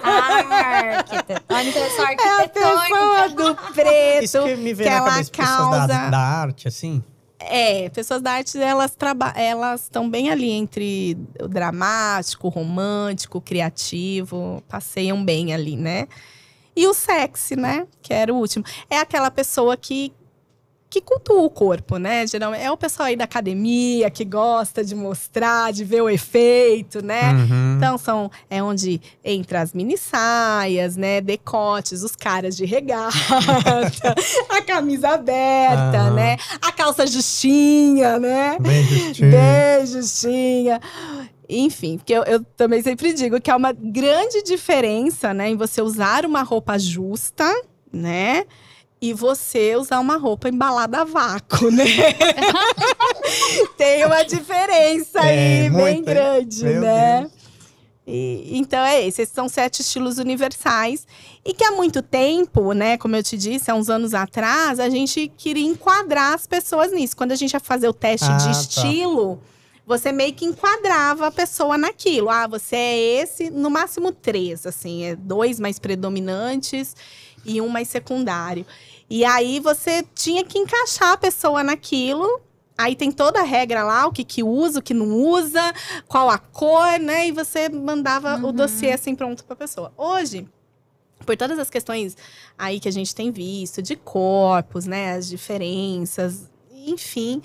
Ah, arquitetônica, eu sou É a arquitetônica. pessoa do preto. Isso que me vê que na cabeça, pessoas da, causa- da arte, assim. É, pessoas da arte, elas traba elas estão bem ali entre o dramático, romântico, criativo, passeiam bem ali, né? E o sexy, né? Que era o último. É aquela pessoa que que cultua o corpo, né? Geralmente é o pessoal aí da academia que gosta de mostrar, de ver o efeito, né? Uhum. Então são é onde entra as mini saias, né, decotes, os caras de regata, a camisa aberta, Aham. né, a calça justinha, né? Bem justinho. Bem justinha. Enfim, porque eu, eu também sempre digo que há uma grande diferença, né, em você usar uma roupa justa, né? E você usar uma roupa embalada a vácuo, né? Tem uma diferença aí É, bem muita, hein? grande, Meu né? Deus. E- então é esse, esses são sete estilos universais e que há muito tempo, né, como eu te disse, há uns anos atrás, a gente queria enquadrar as pessoas nisso. Quando a gente ia fazer o teste Ah, de tá. estilo, você meio que enquadrava a pessoa naquilo. Ah, você é esse, no máximo três, assim, é dois mais predominantes e um mais secundário. E aí você tinha que encaixar a pessoa naquilo. Aí tem toda a regra lá, o que que usa, o que não usa, qual a cor, né? E você mandava o Uhum. dossiê assim pronto para a pessoa. Hoje, por todas as questões aí que a gente tem visto de corpos, né, as diferenças, enfim,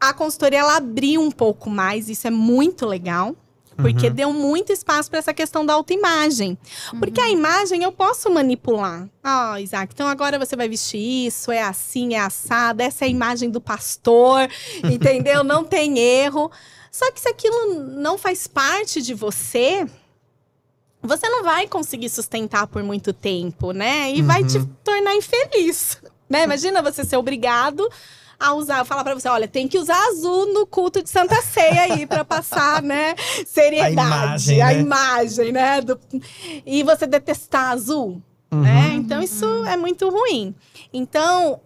a consultoria ela abriu um pouco mais, isso é muito legal. Porque Uhum. deu muito espaço para essa questão da autoimagem. Porque Uhum. a imagem eu posso manipular. Ah, Isaac, então agora você vai vestir isso, é assim, é assado, essa é a imagem do pastor, entendeu? Não tem erro. Só que se aquilo não faz parte de você, você não vai conseguir sustentar por muito tempo, né? E vai te Uhum. tornar infeliz. Né? Imagina você ser obrigado a usar, falar pra você, olha, tem que usar azul no culto de Santa Ceia aí pra passar, né, seriedade, imagem, a né? imagem, né, do- e você detestar azul, Uhum. né? Então isso é muito ruim. Então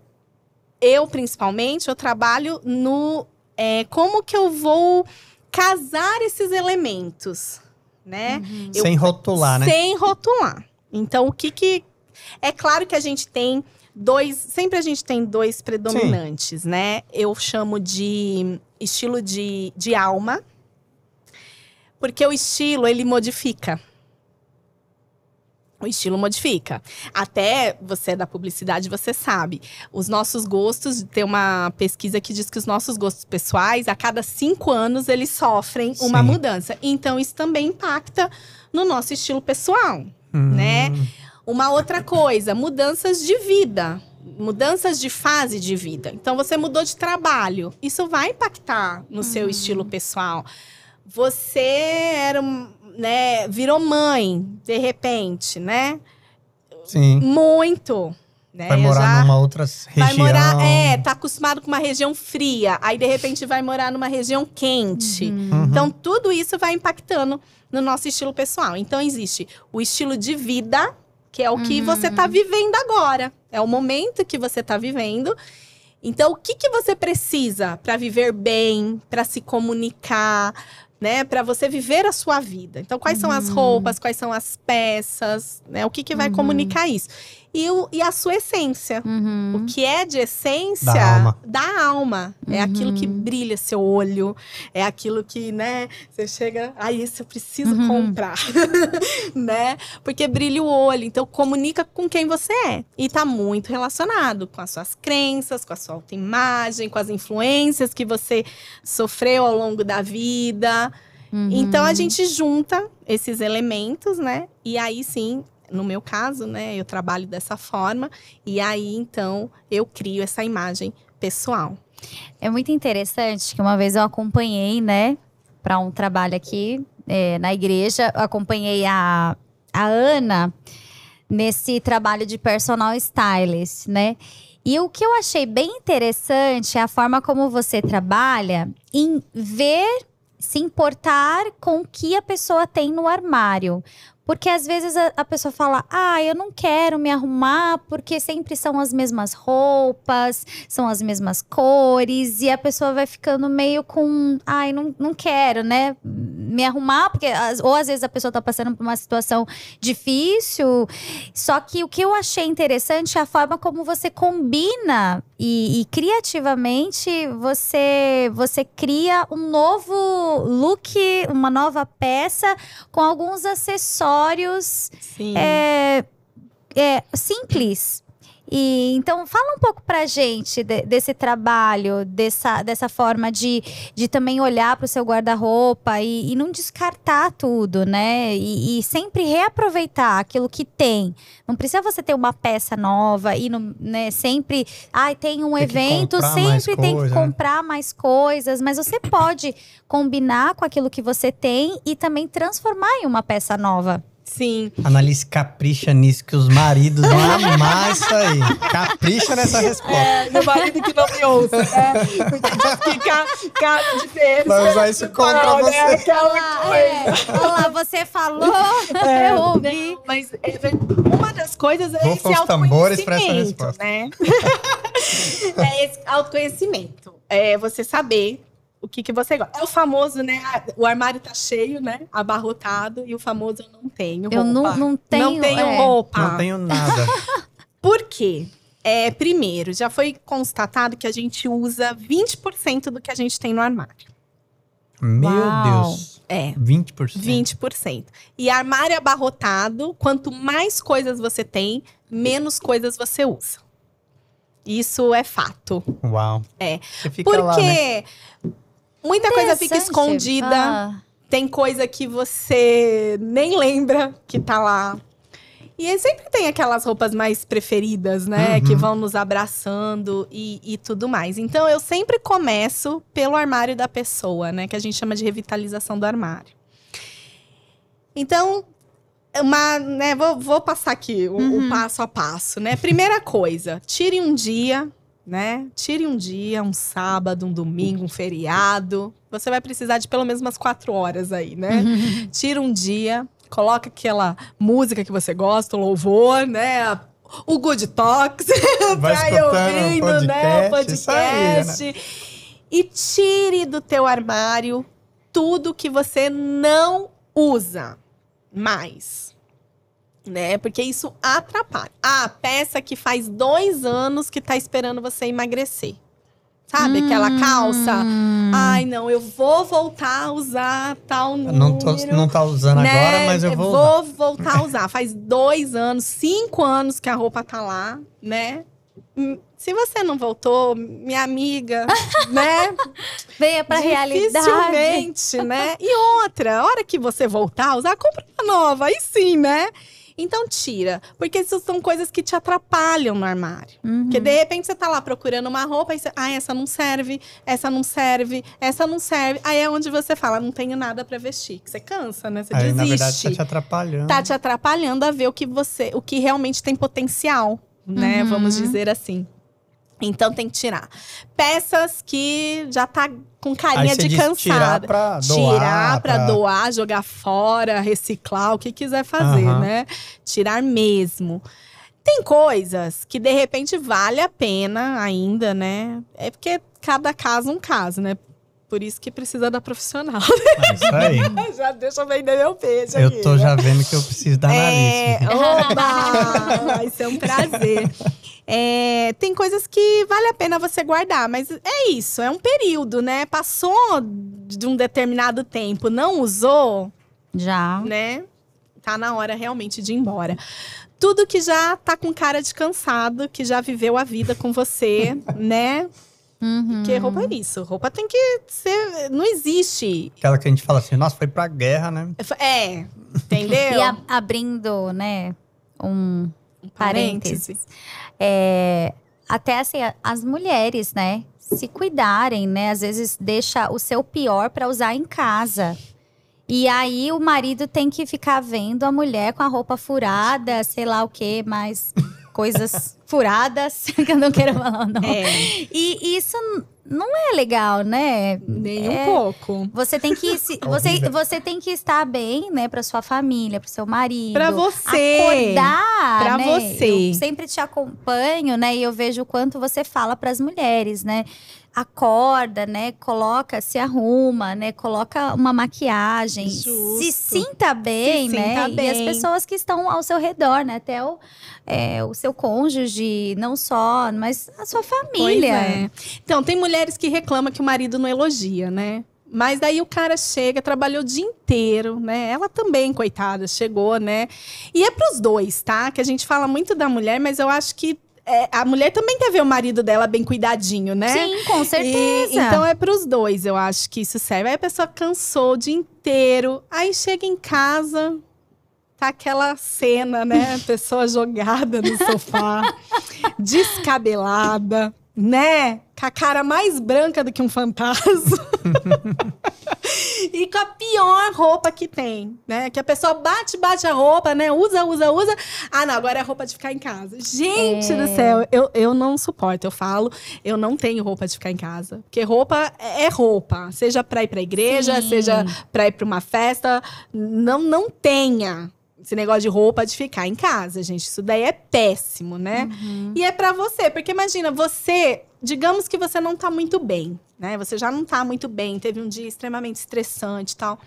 eu principalmente eu trabalho no é, como que eu vou casar esses elementos, né? Uhum. eu- Sem rotular, né? Sem rotular. Então, o que que. É claro que a gente tem dois. Sempre a gente tem dois predominantes, né? Eu chamo de estilo de, de alma. Porque o estilo, ele modifica. O estilo modifica. Até você é da publicidade, você sabe. Os nossos gostos, tem uma pesquisa que diz que os nossos gostos pessoais, a cada cinco anos, eles sofrem uma Sim. mudança. Então, isso também impacta no nosso estilo pessoal Hum. né? Uma outra coisa, mudanças de vida. Mudanças de fase de vida. Então, você mudou de trabalho. Isso vai impactar no seu estilo pessoal. Você era, né, virou mãe, de repente, né? Sim. Muito. Né? Vai morar já- numa outra região. Vai morar, é, tá acostumado com uma região fria, aí de repente vai morar numa região quente. Uhum. Então tudo isso vai impactando no nosso estilo pessoal. Então existe o estilo de vida, que é o que você tá vivendo agora, é o momento que você tá vivendo. Então o que que você precisa para viver bem, para se comunicar, né, para você viver a sua vida. Então quais são as roupas, quais são as peças, né? O que que vai comunicar isso? E, o, e a sua essência. Uhum. O que é de essência Da alma. da alma. É Uhum. aquilo que brilha seu olho, é aquilo que, né, você chega, ai, isso eu preciso Uhum. comprar, né? Porque brilha o olho, então comunica com quem você é. E tá muito relacionado com as suas crenças, com a sua autoimagem, com as influências que você sofreu ao longo da vida. Uhum. Então a gente junta esses elementos, né? E aí sim, no meu caso, né, eu trabalho dessa forma e aí então eu crio essa imagem pessoal. É muito interessante que uma vez eu acompanhei, né, para um trabalho aqui é, na igreja, acompanhei a, a Ana nesse trabalho de personal stylist, né? E o que eu achei bem interessante é a forma como você trabalha em ver, se importar com o que a pessoa tem no armário. Porque às vezes a, a pessoa fala, ah, eu não quero me arrumar porque sempre são as mesmas roupas, são as mesmas cores, e a pessoa vai ficando meio com, ai, não, não quero, né? Me arrumar, porque ou às vezes a pessoa tá passando por uma situação difícil. Só que o que eu achei interessante é a forma como você combina e, e criativamente você, você cria um novo look, uma nova peça com alguns acessórios Sim. é, é, simples. E, então, fala um pouco pra gente de- desse trabalho, dessa, dessa forma de, de também olhar para o seu guarda-roupa e, e não descartar tudo, né? E, e sempre reaproveitar aquilo que tem. Não precisa você ter uma peça nova e não, né, sempre. Ai, tem um Tem que evento, sempre tem que coisa, né? comprar mais coisas, mas você pode combinar com aquilo que você tem e também transformar em uma peça nova. Sim. Annalise capricha nisso, que os maridos vão amar isso aí. Capricha nessa resposta. meu marido que não me ouça, né? Porque fica cara de ver. Vai usar isso contra você. Olha, é, olha lá, você falou, eu ouvi. Não, mas é uma das coisas é Rufa esse os tambores pra essa autoconhecimento, resposta. né? é esse autoconhecimento. É você saber o que, que você gosta. É o famoso, né? O armário tá cheio, né? Abarrotado. E o famoso eu não tenho roupa. Eu não, não tenho. Não tenho é. roupa. Não tenho nada. Por quê? É, primeiro, já foi constatado que a gente usa 20% do que a gente tem no armário. Meu Uau. Deus. É. 20%. 20%. E armário abarrotado, quanto mais coisas você tem, menos coisas você usa. Isso é fato. Uau. É. Você fica lá, né? Muita coisa fica escondida. Ah, Tem coisa que você nem lembra que tá lá. E aí sempre tem aquelas roupas mais preferidas, né? Uhum. Que vão nos abraçando e, e tudo mais. Então eu sempre começo pelo armário da pessoa, né? Que a gente chama de revitalização do armário. Então, uma, né, vou, vou passar aqui o, o Uhum. passo a passo, né? Primeira coisa, tire um dia, né? Tire um dia, um sábado, um domingo, um feriado. Você vai precisar de pelo menos umas quatro horas aí, né? Tira um dia, coloca aquela música que você gosta, o louvor, né? O Good Talks, Vai pra ir ouvindo, né? O podcast, aí, podcast. E tire do teu armário tudo que você não usa mais. Né? Porque isso atrapalha. Ah, peça que faz dois anos que tá esperando você emagrecer. Sabe? Aquela calça. hum. Ai, não, eu vou voltar a usar tal número. Não, tô, não tá usando né? agora, mas eu vou. usar. voltar a usar. Faz dois anos, cinco anos que a roupa tá lá, né? Hum, Se você não voltou, minha amiga, né? Venha pra realidade. Dificilmente, né? E outra, a hora que você voltar a usar, compra uma nova, aí sim, né? Então tira, porque isso são coisas que te atrapalham no armário. Uhum. Porque de repente você tá lá procurando uma roupa e você, ah, essa não serve, essa não serve, essa não serve. Aí é onde você fala, não tenho nada pra vestir. Que você cansa, né? Você Aí, desiste. na verdade, tá te atrapalhando. Tá te atrapalhando a ver o que você, o que realmente tem potencial, né? Uhum. Vamos dizer assim. Então tem que tirar. Peças que já tá com carinha de cansada. tirar pra doar. Tirar pra doar, jogar fora, reciclar, o que quiser fazer, Aham. né? Tirar mesmo. Tem coisas que de repente vale a pena ainda, né? É porque cada caso é um caso, né? Por isso que precisa da profissional. É isso aí. já deixa eu vender meu peixe aqui. Eu tô já vendo que eu preciso da É, nariz. oba! Vai ser um prazer. É, tem coisas que vale a pena você guardar, mas é isso, é um período, né? Passou de um determinado tempo, não usou, Já. né? Tá na hora realmente de ir embora. Tudo que já tá com cara de cansado, que já viveu a vida com você, né? Uhum. Porque roupa é isso. Roupa tem que ser. Não existe. Aquela que a gente fala assim, nossa, foi pra guerra, né? É, entendeu? E a- abrindo, né, um Parêntese. parênteses. É, até assim, as mulheres, né, se cuidarem, né? Às vezes deixa o seu pior para usar em casa. E aí o marido tem que ficar vendo a mulher com a roupa furada, sei lá o que, mais coisas furadas, que eu não quero falar não. É, E isso não é legal, né? nem É. um pouco. Você tem que se, você, Horrível. você tem que estar bem, né, para sua família, para seu marido. Pra você. Acordar, Pra né? você. Eu sempre te acompanho, né, e eu vejo o quanto você fala para as mulheres, né? Acorda, né? Coloca, se arruma, né? Coloca uma maquiagem, Justo. se sinta bem, Se né? sinta E as bem. pessoas que estão ao seu redor, né? Até o, é, o seu cônjuge, não só, mas a sua família. É. Então, tem mulheres que reclamam que o marido não elogia, né? Mas daí o cara chega, trabalhou o dia inteiro, né? Ela também, coitada, chegou, né? E é pros dois, tá? Que a gente fala muito da mulher, mas eu acho que é, a mulher também quer ver o marido dela bem cuidadinho, né? Sim, com certeza. E, então é pros dois, eu acho que isso serve. Aí a pessoa cansou o dia inteiro, aí chega em casa, tá aquela cena, né? Pessoa jogada no sofá, descabelada, né? Com a cara mais branca do que um fantasma. e com a pior roupa que tem, né? Que a pessoa bate, bate a roupa, né? Usa, usa, usa. Ah, não, agora é roupa de ficar em casa. Gente É. do céu, eu, eu não suporto. Eu falo, eu não tenho roupa de ficar em casa. Porque roupa é roupa. Seja pra ir pra igreja, Sim. seja pra ir pra uma festa. Não, não tenha esse negócio de roupa de ficar em casa, gente. Isso daí é péssimo, né? Uhum. E é pra você, porque imagina, você, digamos que você não tá muito bem, né? Você já não tá muito bem, teve um dia extremamente estressante e tal.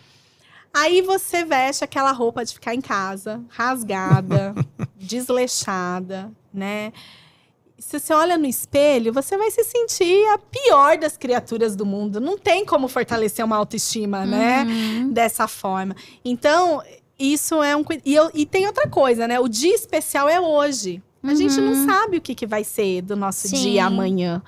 Aí você veste aquela roupa de ficar em casa, rasgada, desleixada, né? Se você olha no espelho, você vai se sentir a pior das criaturas do mundo. Não tem como fortalecer uma autoestima, né? Uhum. dessa forma. Então, isso é um. E, eu- e tem outra coisa, né? O dia especial é hoje. A gente não sabe o que, que vai ser do nosso Sim. dia amanhã.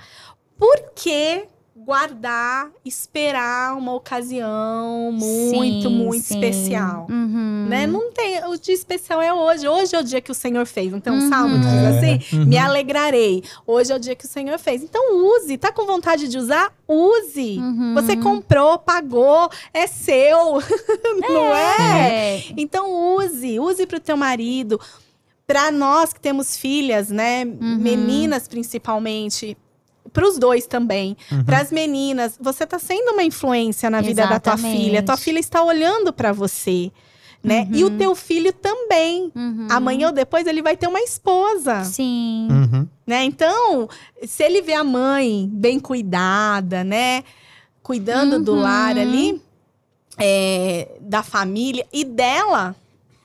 Por que guardar, esperar uma ocasião muito, Sim, muito sim. especial? Uhum. Né? Não tem. O dia especial é hoje. Hoje é o dia que o Senhor fez. Então, Uhum. o salmo diz É, assim: uhum. me alegrarei. Hoje é o dia que o Senhor fez. Então, use. Tá com vontade de usar? Use. Uhum. Você comprou, pagou, é seu. Não é? É. Então use, use para o teu marido. Para nós que temos filhas, né, Uhum. meninas principalmente, para os dois também. Uhum. Para as meninas, você está sendo uma influência na vida da tua Exatamente. filha. Tua filha está olhando para você, né? E o teu filho também. Uhum. Amanhã ou depois ele vai ter uma esposa Sim. Uhum. né? Então, se ele vê a mãe bem cuidada, né? Cuidando do Uhum. lar ali, é, da família e dela,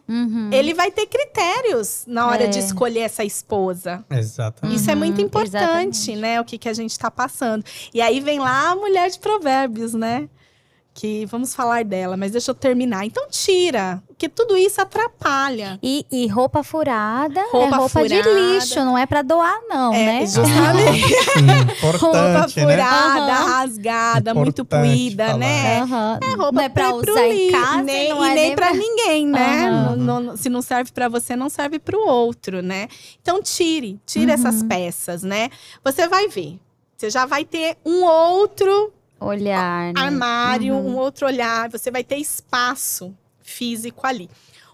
Uhum. ele vai ter critérios na hora É. de escolher essa esposa. Exatamente. Isso é Uhum, muito importante, exatamente. né? O que, que a gente tá passando. E aí vem lá a mulher de provérbios, né? Que vamos falar dela, mas deixa eu terminar. Então tira, porque tudo isso atrapalha. E, e roupa furada Roupa é roupa de furada. lixo, não é pra doar, não, É, né? justamente. Ah, roupa né? furada, Aham. rasgada, muito Importante puída, falar. né? Aham. É roupa não é pra pro usar em casa nem, não e é nem pra ninguém, né? Aham. Não- não- se não serve pra você, não serve pro outro, né? Então tire, tire Uhum. essas peças, né? Você vai ver. Você já vai ter um outro olhar, né? armário, Uhum. um outro olhar, você vai ter espaço físico ali.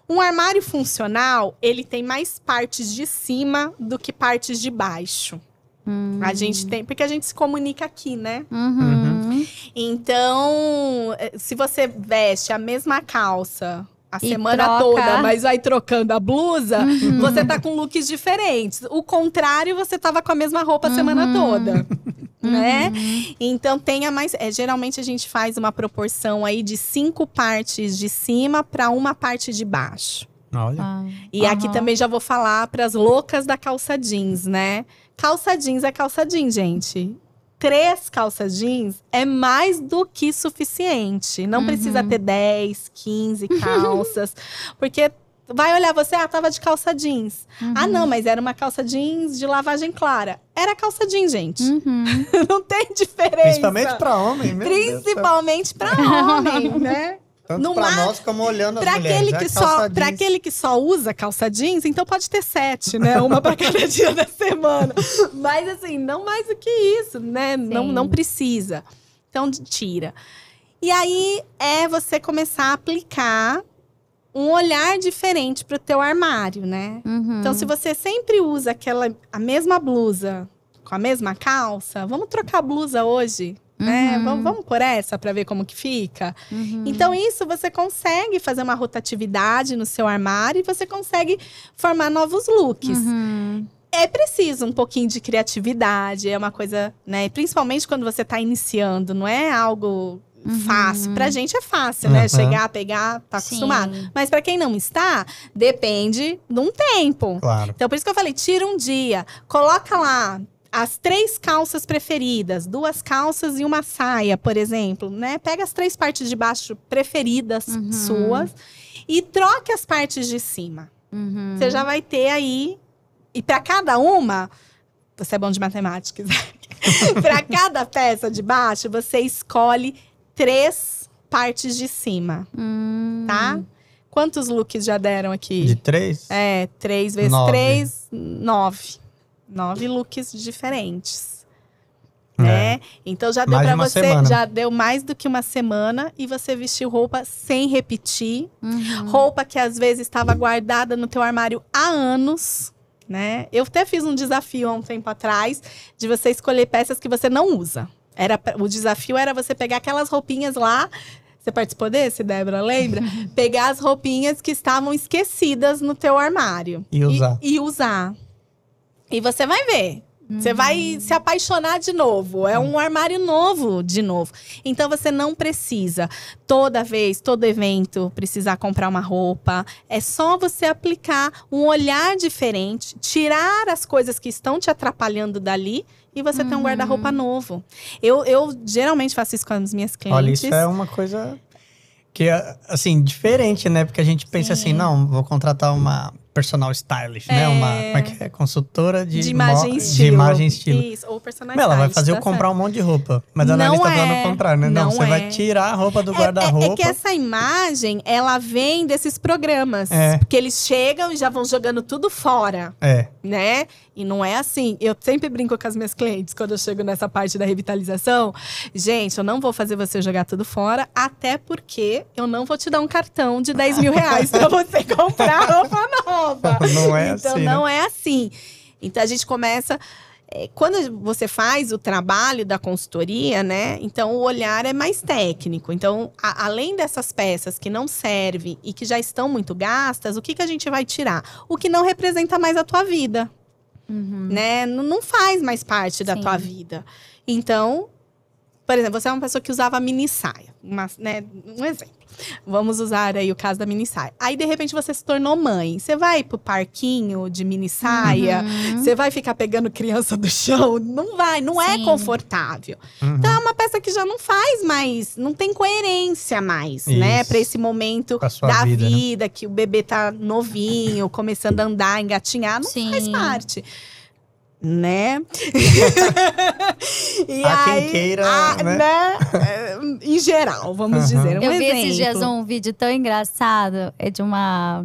Um armário funcional, ele tem mais partes de cima do que partes de baixo. Hum. A gente tem, porque a gente se comunica aqui, né? Uhum. Então, eh, se você veste a mesma calça a E semana troca. toda, mas vai trocando a blusa, Uhum. você tá com looks diferentes. O contrário, você tava com a mesma roupa a semana Uhum. toda. Né? Uhum. Então tenha mais. é, geralmente a gente faz uma proporção aí de cinco partes de cima para uma parte de baixo. Olha. Ah. E aqui Aham. também já vou falar para as loucas da calça jeans, né? Calça jeans é calça jeans, gente. Três calças jeans é mais do que suficiente. Não Uhum. precisa ter 10, 15 calças. porque vai olhar você, ah, tava de calça jeans. Ah, Uhum. não, mas era uma calça jeans de lavagem clara. Era calça jeans, gente. Uhum. Não tem diferença. Principalmente pra homem. Principalmente para homem, né? Tanto no pra nós como olhando as Para mulheres. aquele, É que calça só, pra aquele que só usa calça jeans, então pode ter sete, né? Uma para cada dia da semana. Mas assim, não mais do que isso, né? Não, não precisa. Então, tira. E aí é você começar a aplicar um olhar diferente pro teu armário, né? Uhum. Então, se você sempre usa aquela a mesma blusa com a mesma calça, vamos trocar a blusa hoje, né? Uhum. Vamos, vamos por essa para ver como que fica. Uhum. Então, isso você consegue fazer uma rotatividade no seu armário e você consegue formar novos looks. Uhum. É preciso um pouquinho de criatividade, é uma coisa, né? Principalmente quando você está iniciando, não é algo Uhum. fácil. Pra gente é fácil, né? Uhum. Chegar, pegar, tá Sim. acostumado. Mas para quem não está, depende de um tempo. Claro. Então, por isso que eu falei, tira um dia, coloca lá as três calças preferidas, duas calças e uma saia, por exemplo, né? Pega as três partes de baixo preferidas Uhum. suas e troque as partes de cima. Uhum. Você já vai ter aí e para cada uma, você é bom de matemática, para cada peça de baixo, você escolhe três partes de cima, Hum. tá? Quantos looks já deram aqui? De três? É, três vezes Nove. três, nove. Nove looks diferentes. É. Né? Então já deu uma você, semana. já deu mais do que uma semana e você vestiu roupa sem repetir. Uhum. Roupa que às vezes estava guardada no teu armário há anos, né? Eu até fiz um desafio há um tempo atrás de você escolher peças que você não usa. Era o desafio era você pegar aquelas roupinhas lá. Você participou desse, Débora? Lembra? pegar as roupinhas que estavam esquecidas no teu armário E usar. E, e usar. E você vai ver. Você vai se apaixonar de novo. É um armário novo de novo. Então você não precisa toda vez, todo evento, precisar comprar uma roupa. É só você aplicar um olhar diferente, tirar as coisas que estão te atrapalhando dali e você ter um guarda-roupa novo. Eu, eu geralmente faço isso com as minhas clientes. Olha, isso é uma coisa que é, assim, diferente, né? Porque a gente pensa Sim. assim, não, vou contratar uma personal stylist, né? É. Uma, como é que é? Consultora de, de imagem mo- estilo. de imagem estilo. Isso, ou personal ela vai fazer eu tá comprar um monte de roupa. Mas a Não Annalise tá é, falando o contrário, né? Não, não você é. vai tirar a roupa do É- É, guarda-roupa. é que essa imagem, ela vem desses programas. É. Porque eles chegam e já vão jogando tudo fora, É, né? E não é assim. Eu sempre brinco com as minhas clientes quando eu chego nessa parte da revitalização. Gente, eu não vou fazer você jogar tudo fora, até porque eu não vou te dar um cartão de 10 mil reais pra você comprar roupa nova. não é então assim, não né? é assim. Então a gente começa. é, quando você faz o trabalho da consultoria, né? Então o olhar é mais técnico. Então, a- além dessas peças que não servem e que já estão muito gastas, o que, que a gente vai tirar? O que não representa mais a tua vida, Uhum. né? N- Não faz mais parte da Sim. tua vida. Então, por exemplo, você é uma pessoa que usava mini saia. uma, né, um exemplo. Vamos usar aí o caso da mini saia. Aí, de repente, você se tornou mãe. Você vai pro parquinho de mini saia, Uhum. você vai ficar pegando criança do chão? Não vai, não é Sim. confortável. Uhum. Então, é uma peça que já não faz mais, não tem coerência mais, né? Isso. Pra esse momento da vida, né? vida, que o bebê tá novinho, começando a andar, engatinhar, não Sim. faz parte. Né? e Há quem queira, ah, né? É, Em geral, vamos Aham. dizer. Um eu vi exemplo. esses dias um vídeo tão engraçado. É de uma.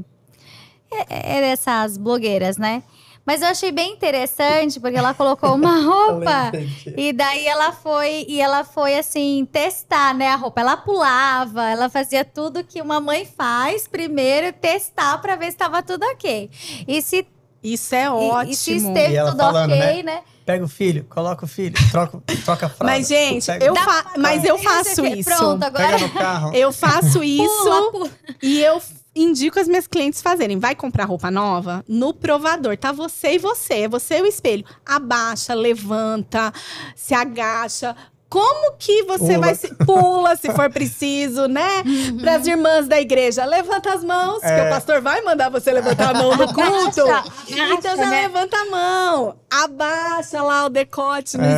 É, é dessas blogueiras, né? Mas eu achei bem interessante, porque ela colocou uma roupa. E daí ela foi e ela foi assim testar, né, a roupa. Ela pulava, ela fazia tudo que uma mãe faz primeiro, testar pra ver se estava tudo ok. E se, Isso é e- ótimo. e, se esteve E ela tudo falando, ok, né? Pega o filho, coloca o filho, troca, troca a fralda. Mas, gente, eu fa- mas eu faço isso. Pronto, agora Pega no carro. Eu faço isso pula, pula. e eu indico as minhas clientes fazerem. Vai comprar roupa nova? No provador, tá você e você. É você e o espelho. Abaixa, levanta, se agacha. Como que você Pula. vai se. Pula se for preciso, né? Para as irmãs da igreja, levanta as mãos, que É. o pastor vai mandar você levantar a mão no culto. Agacha, Então já né? levanta a mão, abaixa lá o decote no É.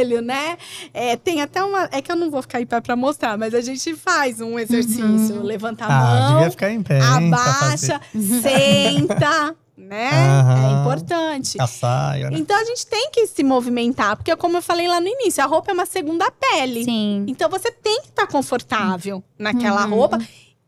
espelho, né? É, tem até uma. É que eu não vou ficar em pé pra mostrar, mas a gente faz um exercício. Levanta a Ah, mão, devia ficar em pé, hein? abaixa, senta, né? Aham. É importante. A saia, né? Então a gente tem que se movimentar, porque como eu falei lá no início, a roupa é uma segunda pele. Sim. Então você tem que estar confortável naquela Uhum. roupa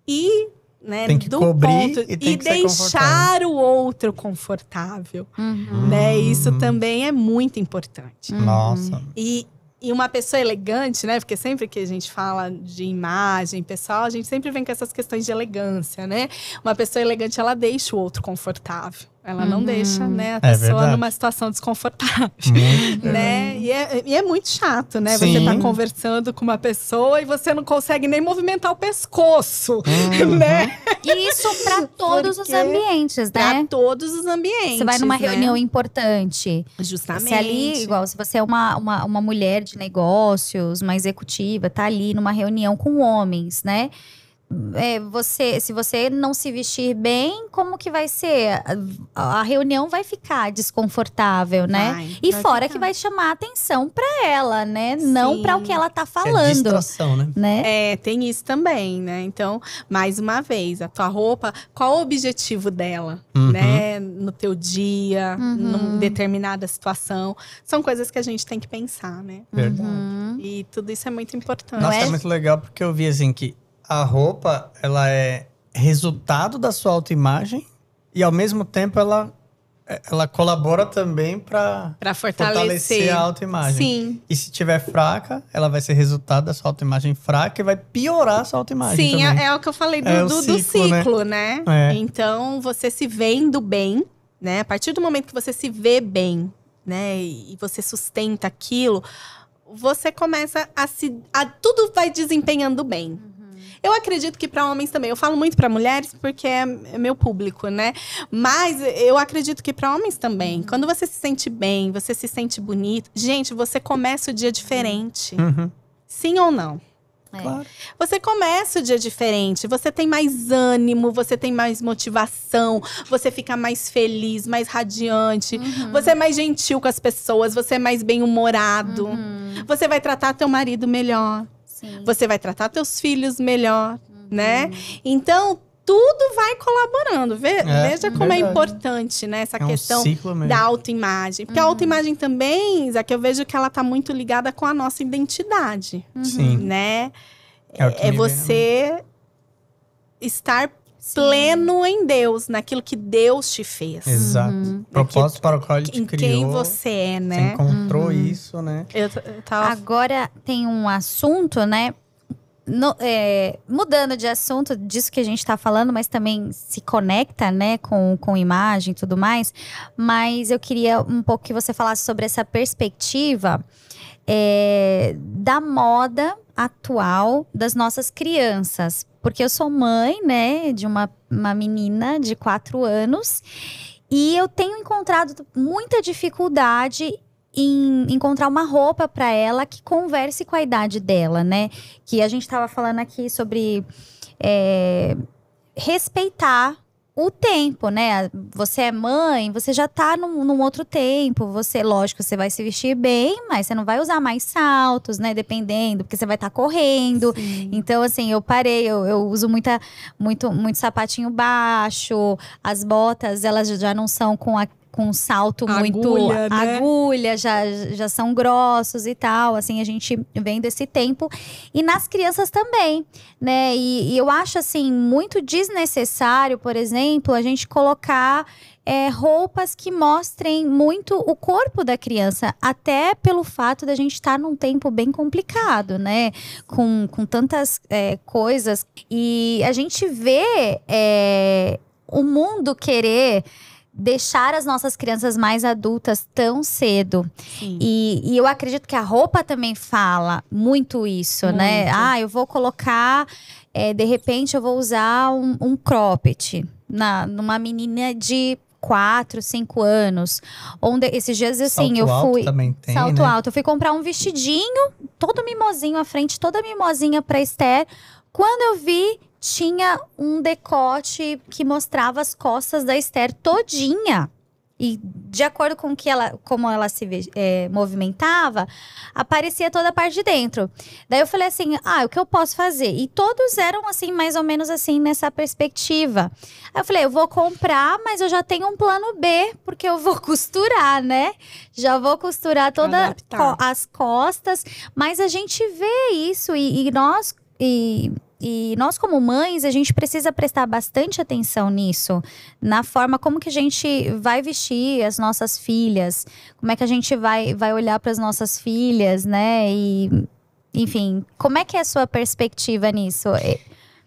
e né, Tem que do cobrir ponto, e tem que ser deixar o outro confortável, Uhum. né? Isso Hum. também é muito importante. Nossa. E, e uma pessoa elegante, né? Porque sempre que a gente fala de imagem pessoal, a gente sempre vem com essas questões de elegância, né? Uma pessoa elegante, ela deixa o outro confortável. Ela não Uhum. deixa, né, a É pessoa verdade. numa situação desconfortável. Muito. Né? E é, e é muito chato, né? Você Sim. tá conversando com uma pessoa e você não consegue nem movimentar o pescoço, Uhum. né? E isso pra todos os Porque ambientes, Pra né? todos os ambientes. Você vai numa né? reunião importante. Justamente. Se ali, igual, se você é uma, uma, uma mulher de negócios, uma executiva, tá ali numa reunião com homens, né? É, você, se você não se vestir bem, como que vai ser? A, a reunião vai ficar desconfortável, né? Vai, E vai fora ficar. que vai chamar atenção pra ela, né? Não Sim. pra o que ela tá É falando, distração, né? né? É, tem isso também, né? Então, mais uma vez, a tua roupa, qual o objetivo dela, Uhum. né? No teu dia, Uhum. numa determinada situação. São coisas que a gente tem que pensar, né? Verdade. Uhum. E tudo isso é muito importante. Nossa, é? é muito legal porque eu vi assim que a roupa, ela é resultado da sua autoimagem e ao mesmo tempo ela ela colabora também para fortalecer fortalecer. a autoimagem. Sim, E se tiver fraca, ela vai ser resultado da sua autoimagem fraca e vai piorar a sua autoimagem sim é, é o que eu falei do, É do- do ciclo, né? ciclo, né? É. Então, você se vendo bem, né? A partir do momento que você se vê bem, né? E você sustenta aquilo, você começa a se. A, tudo vai desempenhando bem. Eu acredito que para homens também. Eu falo muito para mulheres porque é é meu público, né? Mas eu acredito que para homens também. Quando você se sente bem, você se sente bonito, gente, você começa o dia diferente. Uhum, Sim ou não? É. claro. Você começa o dia diferente, você tem mais ânimo, você tem mais motivação, você fica mais feliz, mais radiante, Uhum. você é mais gentil com as pessoas, você é mais bem-humorado, Uhum. você vai tratar teu marido melhor, Sim. você vai tratar teus filhos melhor, Uhum. né? Então, tudo vai colaborando. Ve- É, Veja como é verdade. importante, né, essa É um questão mesmo. da autoimagem. Porque a autoimagem também, Zé, que eu vejo que ela tá muito ligada com a nossa identidade Sim. né? É É vem, você estar pleno em Deus, naquilo que Deus te fez. Exato. Uhum. Propósito para o qual ele te Em criou. quem você é, Você né? encontrou Uhum. isso, né? Eu, eu tava Agora tem um assunto, né? No- é, mudando de assunto disso que a gente tá falando, mas também se conecta, né, com, com imagem e tudo mais. Mas eu queria um pouco que você falasse sobre essa perspectiva é, da moda atual das nossas crianças. Porque eu sou mãe, né, de uma, uma menina de quatro anos. E eu tenho encontrado muita dificuldade em encontrar uma roupa para ela que converse com a idade dela, né? Que a gente estava falando aqui sobre é, respeitar o tempo, né? Você é mãe, você já tá num, num, outro tempo. Você, lógico, você vai se vestir bem, mas você não vai usar mais saltos, né? Dependendo, porque você vai estar tá correndo. Sim. Então, assim, eu parei, eu, eu, uso muita, muito, muito sapatinho baixo. As botas, elas já não são com a com salto muito agulha, né? agulha, já, já são grossos e tal. Assim, a gente vem desse tempo. E nas crianças também, né? E, e eu acho, assim, muito desnecessário, por exemplo, a gente colocar. É, roupas que mostrem muito o corpo da criança, até pelo fato da gente estar tá num tempo bem complicado, né? Com, com tantas é, coisas. E a gente vê é, o mundo querer deixar as nossas crianças mais adultas tão cedo. E, e, eu acredito que a roupa também fala muito isso, né? muito. né? Ah, eu vou colocar, é, de repente eu vou usar um, um cropped na, numa menina de quatro, cinco anos. Onde esses dias assim, salto eu fui alto também tem, salto né? alto, eu fui comprar um vestidinho, todo mimosinho à frente, toda mimosinha para Esther. Quando eu vi, tinha um decote que mostrava as costas da Esther todinha. E de acordo com que ela, como ela se é, movimentava, aparecia toda a parte de dentro. Daí eu falei assim: ah, o que eu posso fazer? E todos eram assim, mais ou menos assim, nessa perspectiva. Aí eu falei: eu vou comprar, mas eu já tenho um plano B, porque eu vou costurar, né? Já vou costurar todas co as costas. Mas a gente vê isso e, e nós. E, e nós, como mães, a gente precisa prestar bastante atenção nisso, na forma como que a gente vai vestir as nossas filhas, como é que a gente vai, vai olhar para as nossas filhas, né? E, enfim, como é que é a sua perspectiva nisso?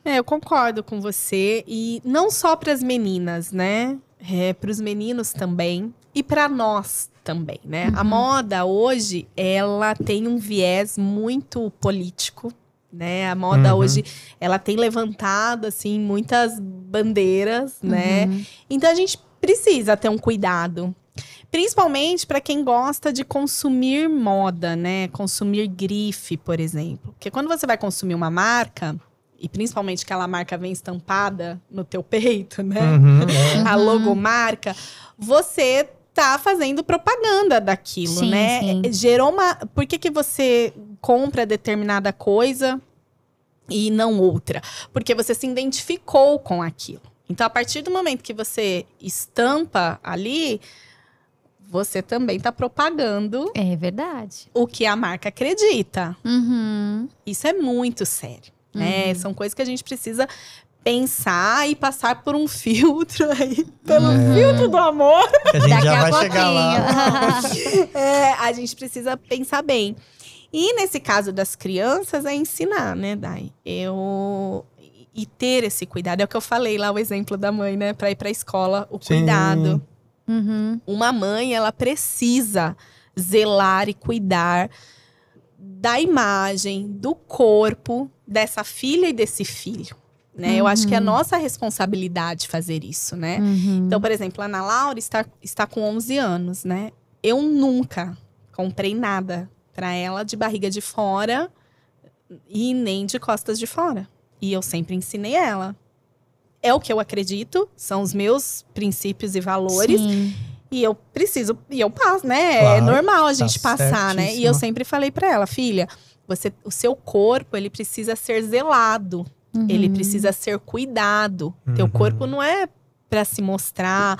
É, eu concordo com você e não só para as meninas, né? É, para os meninos também e para nós também, né? Uhum. A moda hoje ela tem um viés muito político né? A moda uhum. hoje, ela tem levantado, assim, muitas bandeiras, né? Uhum. Então a gente precisa ter um cuidado. Principalmente para quem gosta de consumir moda, né? Consumir grife, por exemplo. Porque quando você vai consumir uma marca, e principalmente aquela marca vem estampada no teu peito, né? Uhum, é. A logomarca, você tá fazendo propaganda daquilo, sim, né? Sim. Gerou uma. Por que, que você compra determinada coisa e não outra? Porque você se identificou com aquilo. Então, a partir do momento que você estampa ali, você também está propagando. É verdade. O que a marca acredita. Uhum. Isso é muito sério. Né? Uhum. São coisas que a gente precisa pensar e passar por um filtro aí, pelo é. filtro do amor. Que a gente Daqui já vai pouquinho. chegar lá. é, a gente precisa pensar bem. E nesse caso das crianças, é ensinar, né, Dai? Eu. E ter esse cuidado. É o que eu falei lá, o exemplo da mãe, né? Pra ir pra escola, o Sim. cuidado. Uhum. Uma mãe, ela precisa zelar e cuidar da imagem, do corpo dessa filha e desse filho né? Uhum. Eu acho que é uhum. nossa responsabilidade fazer isso, né? Uhum. Então, por exemplo, a Ana Laura está, está com 11 anos, né? Eu nunca comprei nada para ela de barriga de fora e nem de costas de fora. E eu sempre ensinei ela. É o que eu acredito, são os meus princípios e valores. Sim. E eu preciso, e eu passo, né? É claro, é normal a gente tá passar, né? E eu sempre falei para ela, filha, você, o seu corpo, ele precisa ser zelado. Uhum. Ele precisa ser cuidado. Uhum. Teu corpo não é para se mostrar,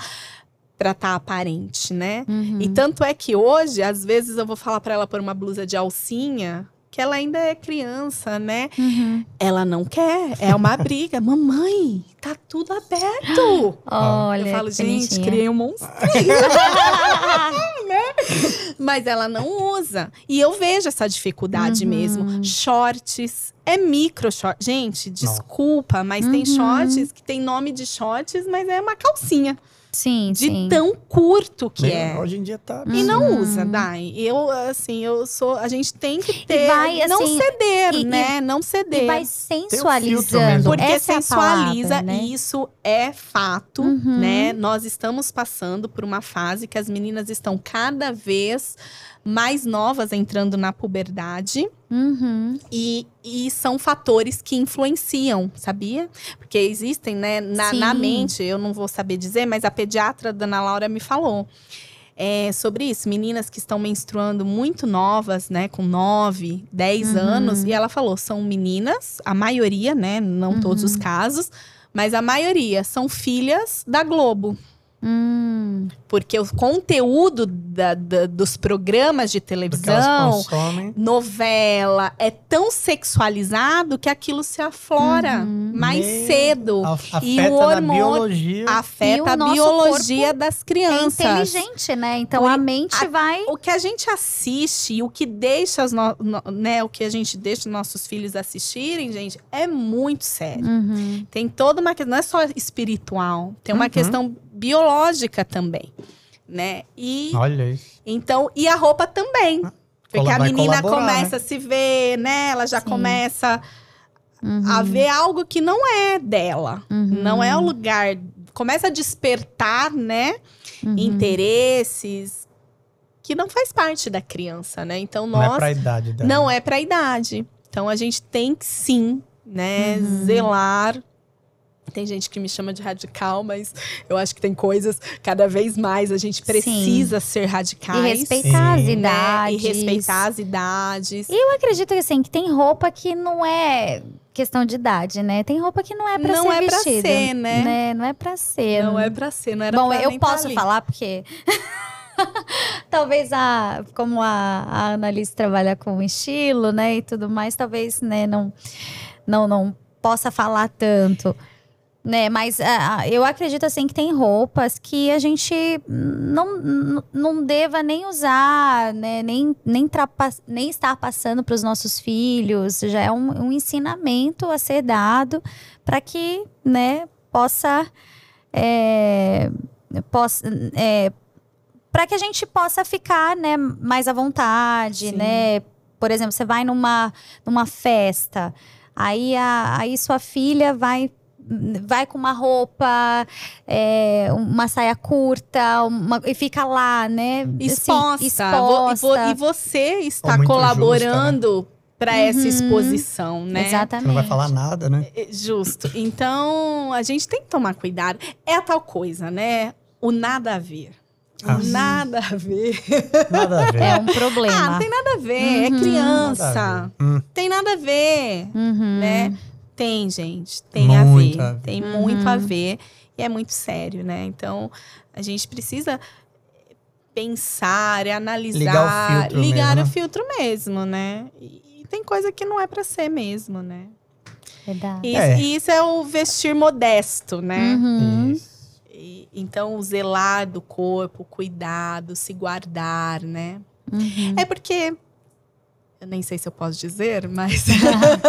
para estar tá aparente, né? Uhum. E tanto é que hoje, às vezes eu vou falar para ela por uma blusa de alcinha, que ela ainda é criança, né? Uhum. Ela não quer, é uma briga. Mamãe, tá tudo aberto. Olha, eu falo, gente, criei um monstro. né? Mas ela não usa. E eu vejo essa dificuldade uhum. mesmo. Shorts, É micro short. Gente, desculpa, mas tem Uhum. shorts que tem nome de shorts, mas é uma calcinha. Sim, De sim. tão curto que Meu, é. Hoje em dia tá. E não Uhum. usa, Dai. Eu, assim, eu sou. A gente tem que ter. vai, não assim, ceder, e- né? não ceder. E vai sensualizando. Porque Essa é sensualiza, palavra, né? e isso é fato, Uhum. né? Nós estamos passando por uma fase que as meninas estão cada vez mais novas entrando na puberdade. Uhum. E, e são fatores que influenciam, sabia? Porque existem, né, na, na mente, eu não vou saber dizer, mas a pediatra Dona Laura me falou é, sobre isso. Meninas que estão menstruando muito novas, né, com 9, 10 Uhum. anos, e ela falou: são meninas, a maioria, né, não todos Uhum. os casos, mas a maioria são filhas da Globo. Hum. Porque o conteúdo da- da- dos programas de televisão, novela é tão sexualizado que aquilo se aflora Uhum. mais Meu, cedo. a- E Afeta o hormônio biologia. Afeta E o a biologia das É crianças. inteligente, né? Então O- a mente a- vai. O que a gente assiste e o que deixa as no- no- né, o que a gente deixa nossos filhos assistirem, gente, é muito sério. Uhum. Tem toda uma questão, não é só espiritual, tem uma Uhum. questão biológica também, né? E Olha isso. Então, e a roupa também. Porque Cola- a menina colaborar, começa a se ver, né? Ela já Sim. começa Uhum. a ver algo que não é dela. Uhum. Não é o lugar. Começa a despertar, né? Uhum. Interesses que não faz parte da criança, né? Então, Não é nós. pra idade dela. Não é pra idade. Então, a gente tem que sim, né? Uhum. Zelar. Tem gente que me chama de radical, mas eu acho que tem coisas cada vez mais a gente precisa ser E radicais. respeitar as Sim. né? idades. E respeitar as idades. E eu acredito que assim, que tem roupa que não é questão de idade, né? Tem roupa que não é pra Não ser é pra vestida. ser, né? Não é pra ser. Não é pra ser, não era Bom, pra eu nem tá posso ali. falar porque talvez a como a, a Annalise trabalha com estilo, né, e tudo mais, talvez, né, não não não possa falar tanto. Né, mas ah, eu acredito assim que tem roupas que a gente não, não- deva nem usar, né, nem, nem, nem estar passando para os nossos filhos. Já é um, um ensinamento a ser dado para que né, possa é, possa, é, para que a gente possa ficar, né, mais à vontade, Sim. né? Por exemplo, você vai numa, numa festa, aí, a, aí sua filha vai vai com uma roupa, é, uma saia curta, uma- e fica lá, né? assim, Exposta. exposta. Vo- E, vo- você está muito colaborando para essa Uhum. exposição, né? Exatamente. Você não vai falar nada, né? É, Justo. Então, a gente tem que tomar cuidado. É a tal coisa, né? O nada a ver. O Ah. nada a ver. Nada a ver. É um problema. Ah, não tem nada a ver. É Uhum. criança. Nada a ver. Hum, Tem nada a ver. Uhum. né? Tem, gente. Tem Muito a a ver. ver. Tem Uhum. muito a ver. E é muito sério, né? Então, a gente precisa pensar, e analisar, Ligar o filtro ligar mesmo, o né? filtro mesmo, né? E, e tem coisa que não é pra ser mesmo, né? Verdade. E, É. e isso é o vestir modesto, né? Uhum. isso. E- então, o zelar do corpo, o cuidado, se guardar, né? Uhum. É porque eu nem sei se eu posso dizer, mas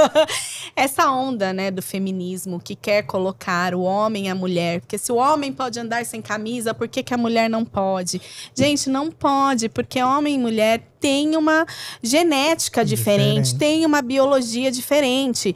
essa onda, né, do feminismo que quer colocar o homem e a mulher, porque se o homem pode andar sem camisa, por que, que a mulher não pode? Gente, não pode, porque homem e mulher têm uma genética diferente, Diferente. têm uma biologia diferente.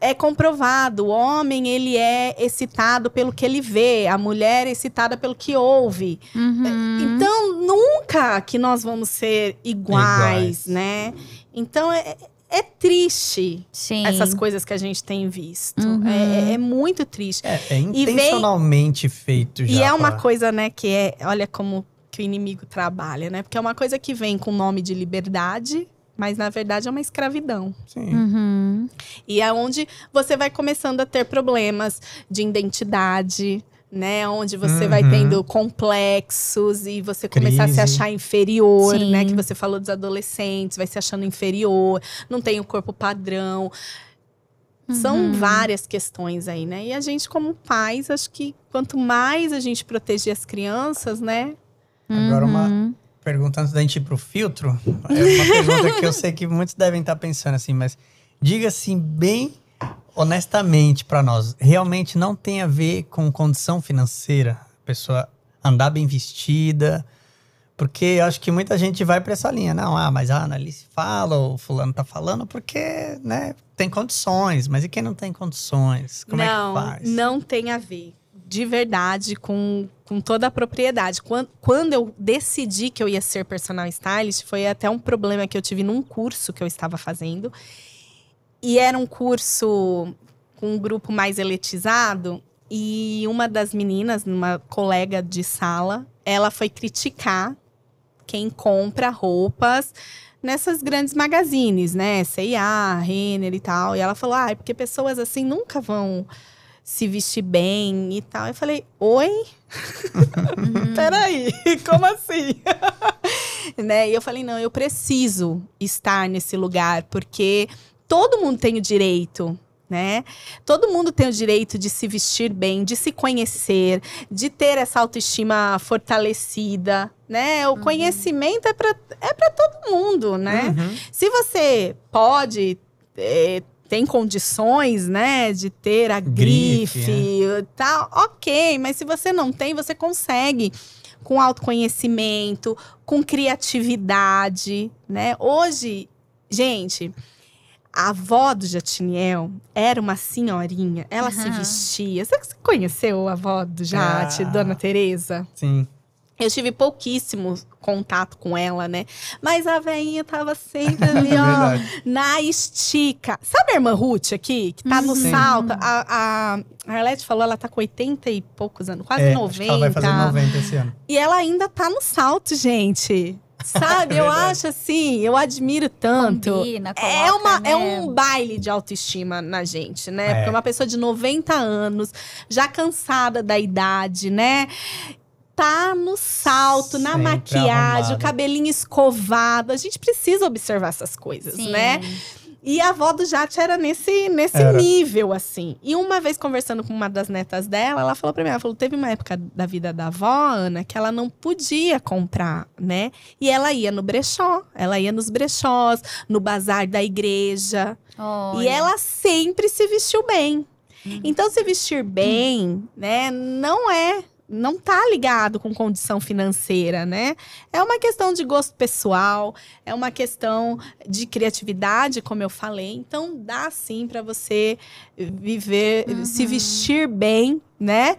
É comprovado, o homem ele é excitado pelo que ele vê, a mulher é excitada pelo que ouve. Uhum. Então, nunca que nós vamos ser iguais, Iguais. né? Então, é, é triste Sim. essas coisas que a gente tem visto. Uhum. É, é- é muito triste. É, é E vem- intencionalmente feito já. E é uma pra- coisa, né, que é... Olha como que o inimigo trabalha, né? Porque é uma coisa que vem com nome de liberdade, mas, na verdade, é uma escravidão. Sim. Uhum. E é onde você vai começando a ter problemas de identidade, né? Onde você vai Uhum. tendo complexos e você começar a se Crise. achar inferior, Sim. né? Que você falou dos adolescentes, vai se achando inferior, não tem o corpo padrão. São Uhum. várias questões aí, né? E a gente, como pais, acho que quanto mais a gente proteger as crianças, né? Agora uma Uhum. pergunta antes da gente ir pro filtro. É uma pergunta que eu sei que muitos devem estar pensando assim, mas diga assim bem honestamente para nós, realmente não tem a ver com condição financeira, a pessoa andar bem vestida, porque eu acho que muita gente vai para essa linha, não, ah, mas a Annalise fala, o fulano tá falando porque, né, tem condições, mas e quem não tem condições? Como não, é que faz? Não tem a ver. De verdade, com, com toda a propriedade. Quando, quando eu decidi que eu ia ser personal stylist, foi até um problema que eu tive num curso que eu estava fazendo. E era um curso com um grupo mais eletizado. E uma das meninas, uma colega de sala, ela foi criticar quem compra roupas nessas grandes magazines, né? C&A, Renner e tal. E ela falou, ah, é porque pessoas assim nunca vão se vestir bem e tal. Eu falei, oi? Uhum. Peraí, como assim? né? E eu falei, não, eu preciso estar nesse lugar, porque todo mundo tem o direito né? Todo mundo tem o direito de se vestir bem, de se conhecer, de ter essa autoestima fortalecida, né? O uhum. conhecimento é para é todo mundo, né? Uhum. Se você pode é, tem condições, né, de ter a grife, grife é. tal, ok, mas se você não tem, você consegue com autoconhecimento, com criatividade, né? Hoje, gente, a avó do Jatiniel era uma senhorinha, ela uhum. se vestia. Você conheceu a avó do Jate, ah, Dona Teresa? Sim. Eu tive pouquíssimo contato com ela, né? Mas a velhinha tava sempre ali, é ó, na estica. Sabe a irmã Ruth aqui, que tá no Sim. salto? A, a, a Arlete falou, ela tá com 80 e poucos anos, quase é, 90. ela vai fazer 90 esse ano. E ela ainda tá no salto, gente. Sabe, é eu acho assim, eu admiro tanto. Combina, coloca, é, uma, né? é um baile de autoestima na gente, né? É. Porque uma pessoa de 90 anos, já cansada da idade, né? Tá no salto, na maquiagem, arrumado. o cabelinho escovado. A gente precisa observar essas coisas, Sim. né? E a avó do Jate era nesse, nesse era. nível, assim. E uma vez conversando com uma das netas dela, ela falou pra mim, ela falou, teve uma época da vida da avó, Ana, que ela não podia comprar, né? E ela ia no brechó, ela ia nos brechós, no bazar da igreja. Olha. E ela sempre se vestiu bem. Hum. Então, se vestir bem, hum. né, não é não tá ligado com condição financeira, né? É uma questão de gosto pessoal, é uma questão de criatividade, como eu falei. Então dá sim para você viver, uhum. se vestir bem, né?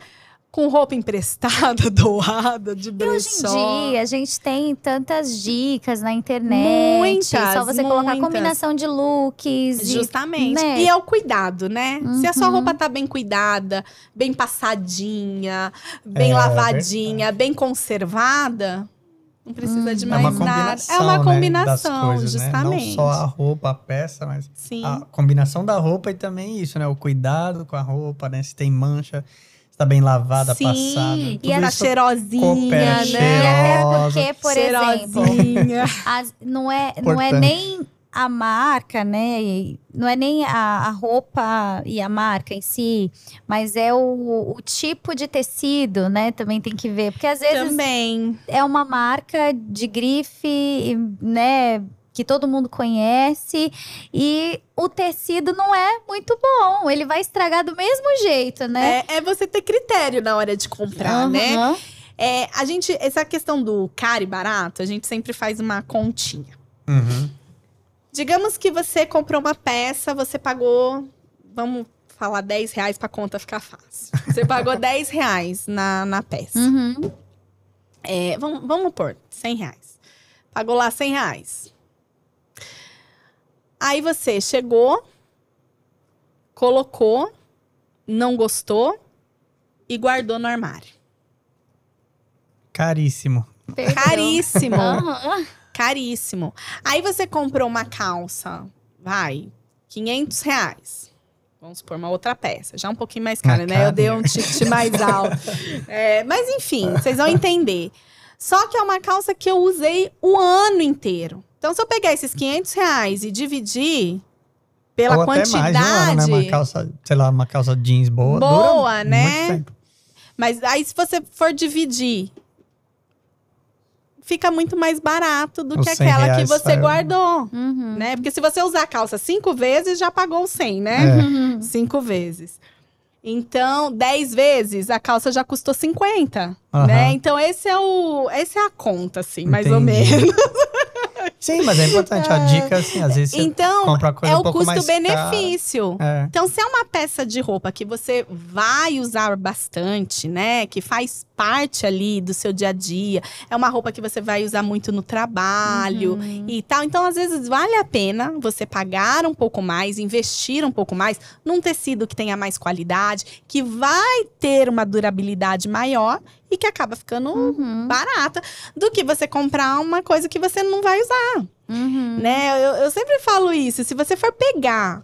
Com roupa emprestada, doada, de brechó. hoje em dia, a gente tem tantas dicas na internet. Muitas, Só você muitas. colocar combinação de looks. Justamente. E, né? e é o cuidado, né? Uhum. Se a sua uhum. roupa tá bem cuidada, bem passadinha, bem é, lavadinha, é bem conservada, não precisa hum. de mais é nada. É uma combinação, né, coisas, justamente. Né? Não só a roupa, a peça, mas Sim. a combinação da roupa e também isso, né? O cuidado com a roupa, né? Se tem mancha tá bem lavada, Sim, passada. E era cheirosinha, né? Cheirosa. Até porque, por exemplo, as, não, é, não é nem a marca, né? Não é nem a, a, roupa e a marca em si, mas é o, o, tipo de tecido, né? Também tem que ver. Porque às vezes Também. é uma marca de grife, né? Que todo mundo conhece e o tecido não é muito bom. Ele vai estragar do mesmo jeito, né? É, é você ter critério na hora de comprar, uhum. né? É, a gente, essa questão do caro e barato, a gente sempre faz uma continha. Uhum. Digamos que você comprou uma peça, você pagou, vamos falar 10 reais pra conta ficar fácil. Você pagou 10 reais na, na peça. Uhum. É, vamos, vamos pôr 100 reais. Pagou lá 100 reais. Aí você chegou, colocou, não gostou e guardou no armário. Caríssimo. Perdeu. Caríssimo. Caríssimo. Aí você comprou uma calça, vai, 500 reais. Vamos supor, uma outra peça. Já um pouquinho mais cara, né? Eu dei um ticket mais alto. É, mas enfim, vocês vão entender. Só que é uma calça que eu usei o ano inteiro. Então, se eu pegar esses 500 reais e dividir pela Ou quantidade. Até mais, né? Uma calça, sei lá, uma calça jeans boa. Boa, né? Mas aí, se você for dividir fica muito mais barato do Os que 100 aquela que você saiu. guardou, Uhum. né? Porque se você usar a calça cinco vezes, já pagou os 100, né? É. Uhum. Cinco vezes. Então, 10 vezes, a calça já custou 50, Aham. né? Então, esse é o, essa é a conta, assim, mais ou menos. Sim, mas é importante. A dica, assim, às vezes você Então, compra coisa é um o pouco mais custo-benefício. cara. É. Então, se é uma peça de roupa que você vai usar bastante, né? Que faz parte ali do seu dia a dia, é uma roupa que você vai usar muito no trabalho Uhum. e tal. Então, às vezes, vale a pena você pagar um pouco mais, investir um pouco mais num tecido que tenha mais qualidade, que vai ter uma durabilidade maior e que acaba ficando Uhum. barata, do que você comprar uma coisa que você não vai usar Uhum. né? Eu, eu sempre falo isso. Se você for pegar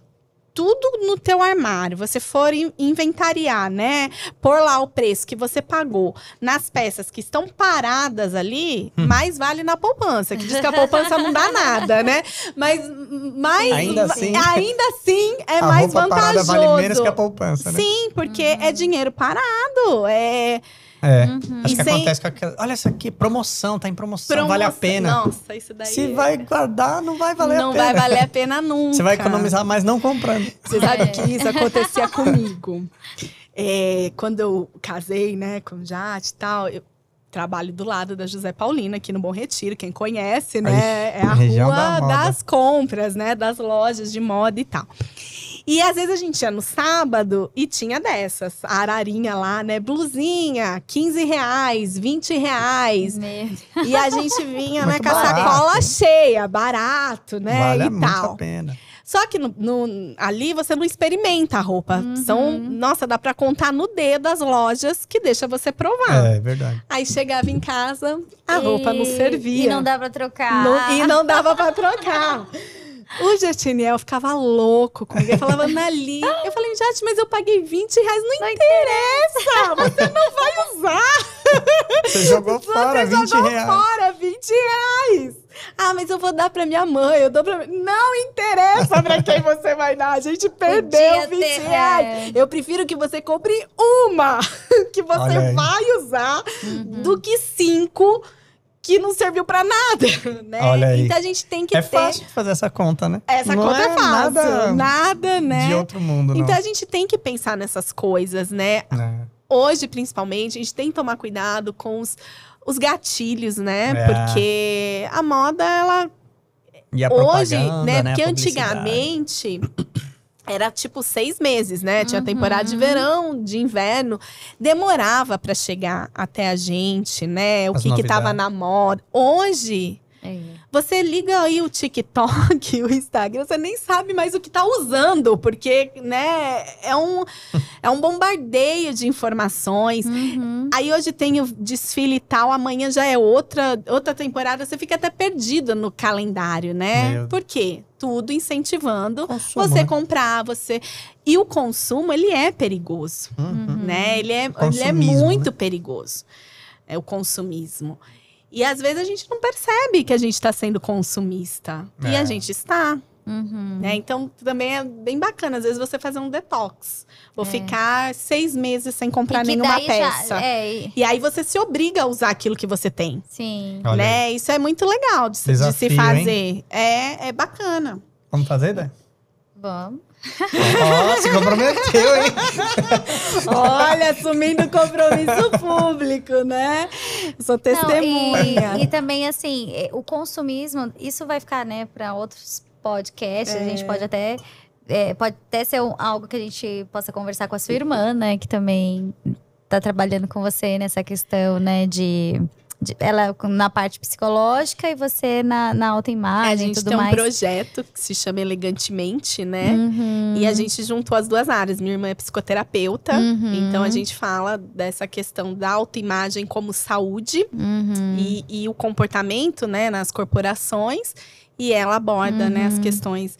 tudo no teu armário, você for in- inventariar, né? Pôr lá o preço que você pagou nas peças que estão paradas ali, Hum. mais vale na poupança. Que diz que a poupança não dá nada, né? Mas mais, Ainda assim- ainda assim é a mais vantajoso. vale menos que a poupança, né? Sim, porque é dinheiro parado. É É. Uhum. Acho E que sem- acontece com aquela. Olha essa aqui, promoção, tá em promoção, promoção. vale a pena. Nossa, isso daí. Se é- vai guardar, não vai valer não a pena. vai valer a pena nunca. Você vai economizar mais não comprando. Você sabe É. que isso acontecia comigo. É, quando eu casei, né, com o Jade e tal, eu trabalho do lado da José Paulina, aqui no Bom Retiro. Quem conhece, né? É a rua da das compras, né? Das lojas de moda e tal. E às vezes a gente ia no sábado e tinha dessas. A ararinha lá, né? Blusinha, 15 reais, 20 reais. Meu E a gente vinha, né, com a sacola cheia, barato, né? vale e muito tal. a pena. Só que no, no- ali você não experimenta a roupa. Uhum. São, nossa, dá pra contar no dedo as lojas que deixa você provar. É, verdade. Aí chegava em casa, a roupa não E- servia. E não dá pra trocar. Não- e não dava pra trocar. O Gertiniel ficava louco comigo. Ele falava, Nali. Eu falei, gente, mas eu paguei 20 reais. Não, interessa. Você não vai usar. Você jogou fora Você 20 jogou reais. fora 20 reais. Ah, mas eu vou dar pra minha mãe, eu dou pra... Não interessa pra quem você vai dar, a gente perdeu Podia 20 ter, reais. é. Eu prefiro que você compre uma que você vai usar Uhum. do que cinco que não serviu pra nada, né? Olha aí. Então a gente tem que É ter... fácil fazer essa conta, né? Essa Não conta é, fácil, Nada, nada, né? de outro mundo, não. Então a gente tem que pensar nessas coisas, né? É. hoje, principalmente, a gente tem que tomar cuidado com os, os gatilhos, né? É. Porque a moda, ela. E a hoje, né? né? Porque antigamente. Era tipo seis meses, né? Tinha Uhum. temporada de verão, de inverno. Demorava pra chegar até a gente, né? O As que que tava na moda. Hoje, É. você liga aí o TikTok, o Instagram, você nem sabe mais o que tá usando, porque, né, é um, é um bombardeio de informações. Uhum. Aí hoje tem o desfile e tal, amanhã já é outra, outra temporada, você fica até perdido no calendário, né? Meu. Por quê? Tudo incentivando Consumo, você né? comprar, você. E o consumo, ele é perigoso, Uhum. né? Ele é, ele é muito né? perigoso. É o consumismo. E às vezes a gente não percebe que a gente está sendo consumista. E É. a gente está. Uhum. Né? Então também é bem bacana, às vezes, você fazer um detox. Vou É. ficar seis meses sem comprar E nenhuma daí já- peça. é, e- E aí você se obriga a usar aquilo que você tem. sim. Olha aí. né? Isso é muito legal de, se- de se Desafio, fazer. É, é bacana. Vamos fazer, Dé? Vamos. Ó, se comprometeu, hein? Olha, assumindo compromisso público, né? Sou Não, testemunha. e, e também, assim, eh, o consumismo, isso vai ficar, né, para outros podcasts. A gente É. pode até. eh, pode até ser um- algo que a gente possa conversar com a sua irmã, né? Que também tá trabalhando com você nessa questão, né? De. Ela na parte psicológica e você na, na a autoimagem e gente tudo tem um mais. projeto que se chama Elegantemente, né? Uhum. E a gente juntou as duas áreas. Minha irmã é psicoterapeuta, Uhum. então a gente fala dessa questão da autoimagem como saúde Uhum. e, e o comportamento, né, nas corporações. E ela aborda, né, as Uhum. questões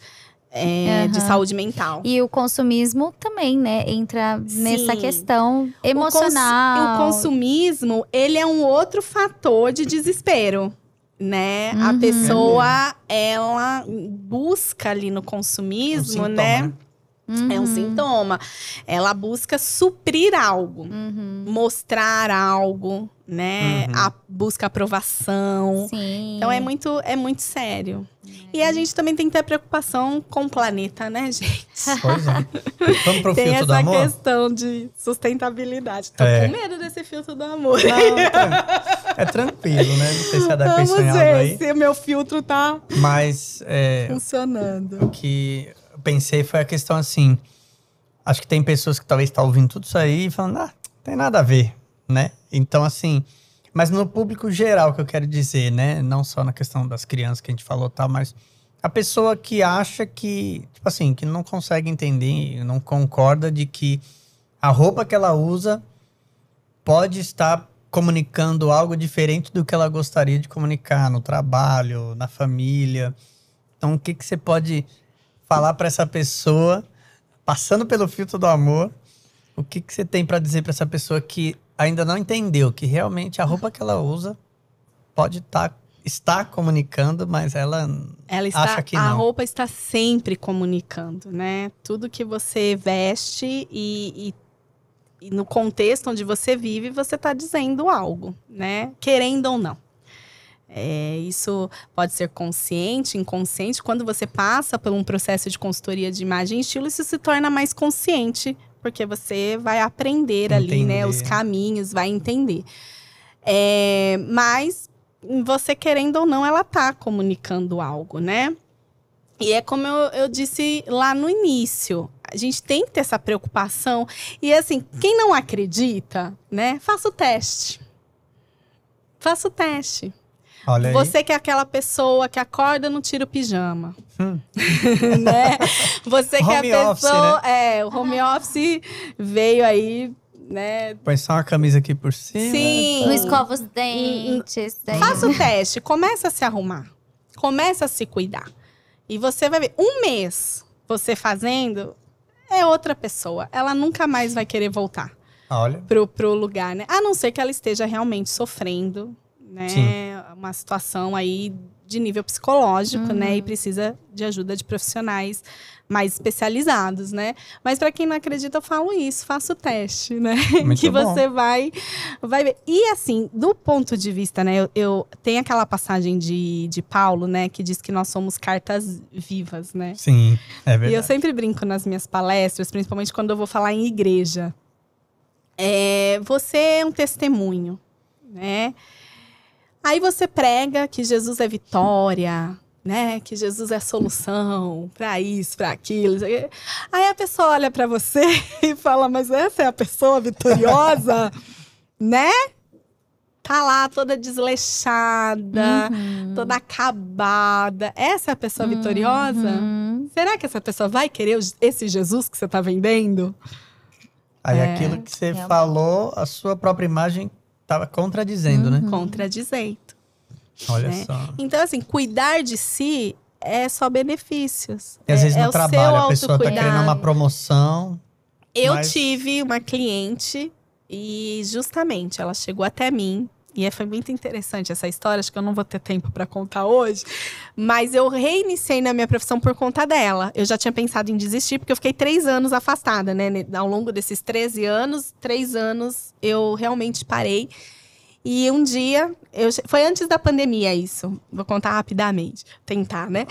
é, de Aham. saúde mental. E o consumismo também, né? Entra nessa Sim. questão O emocional. cons- O, consumismo, ele é um outro fator de desespero, né? A Uhum. pessoa, ela busca ali no consumismo, Um sintoma, né? né? É um Uhum. sintoma. Ela busca suprir algo, Uhum. mostrar algo, né? Uhum. A busca aprovação. Sim. Então é muito, é muito sério. E a gente também tem que ter preocupação com o planeta, né, gente? Pois é. Vamos pro Tem filtro do essa amor? questão de sustentabilidade. Tô É. com medo desse filtro do amor. Não, tran- é tranquilo, né? Não sei se é da Vamos ver aí. se o meu filtro tá Mas é, funcionando. o que pensei foi a questão assim. Acho que tem pessoas que talvez estão ouvindo tudo isso aí e falando, ah, tem nada a ver, né? Então, assim. Mas no público geral que eu quero dizer, né? Não só na questão das crianças que a gente falou tal, mas a pessoa que acha que, tipo assim, que não consegue entender, não concorda de que a roupa que ela usa pode estar comunicando algo diferente do que ela gostaria de comunicar no trabalho, na família. Então, o que, que você pode falar para essa pessoa, passando pelo filtro do amor, o que, que você tem para dizer para essa pessoa que ainda não entendeu que realmente a roupa que ela usa pode tá, estar comunicando, mas ela Ela está, acha que a não. roupa está sempre comunicando, né? Tudo que você veste e, e- e no contexto onde você vive, você está dizendo algo, né? Querendo ou não. É, isso pode ser consciente, inconsciente. Quando você passa por um processo de consultoria de imagem e estilo, isso se torna mais consciente, porque você vai aprender ali, né? Entender. Os caminhos, vai entender. É, mas você querendo ou não, ela tá comunicando algo, né? E é como eu, eu disse lá no início. A gente tem que ter essa preocupação. E assim, quem não acredita, né? Faça o teste. Faça o teste. Olha aí. Você que é aquela pessoa que acorda não tira o pijama. Hum. né? Você que Home é a office, pessoa. É, o home office veio aí, né? Põe só uma camisa aqui por cima. Sim. Não escova os dentes. daí- Faça o teste, começa a se arrumar. Começa a se cuidar. E você vai ver, um mês você fazendo, é outra pessoa. Ela nunca mais vai querer voltar Olha. pro, pro lugar, né? A não ser que ela esteja realmente sofrendo, né? Sim. Uma situação aí de nível psicológico, né? E precisa de ajuda de profissionais mais especializados, né? Mas para quem não acredita, eu falo isso, faça o teste, né? Muito que bom. você vai, vai ver. E assim, do ponto de vista, né? Eu, eu tem aquela passagem de, de Paulo, né? Que diz que nós somos cartas vivas, né? Sim, é E eu verdade. sempre brinco nas minhas palestras, principalmente quando eu vou falar em igreja. É, você é um testemunho, né? Aí você prega que Jesus é vitória, né? Que Jesus é solução para isso, para aquilo. Aí a pessoa olha para você e fala: "Mas essa é a pessoa vitoriosa?" né? Tá lá toda desleixada, Uhum. toda acabada. Essa é a pessoa vitoriosa? Uhum. Será que essa pessoa vai querer esse Jesus que você está vendendo? Aí É, aquilo que você realmente. falou, a sua própria imagem estava contradizendo, né? Contradizendo. Olha Né? só. Então, assim, cuidar de si é só benefícios. E às é, vezes é no seu trabalho a pessoa tá querendo uma promoção. Eu mas- tive uma cliente e justamente ela chegou até mim. E é- foi muito interessante essa história, acho que eu não vou ter tempo para contar hoje. Mas eu reiniciei na minha profissão por conta dela. Eu já tinha pensado em desistir, porque eu fiquei três anos afastada, né? Ao longo desses 13 anos, três anos eu realmente parei. E um dia, eu, foi antes da pandemia isso. Vou contar rapidamente. Tentar, né?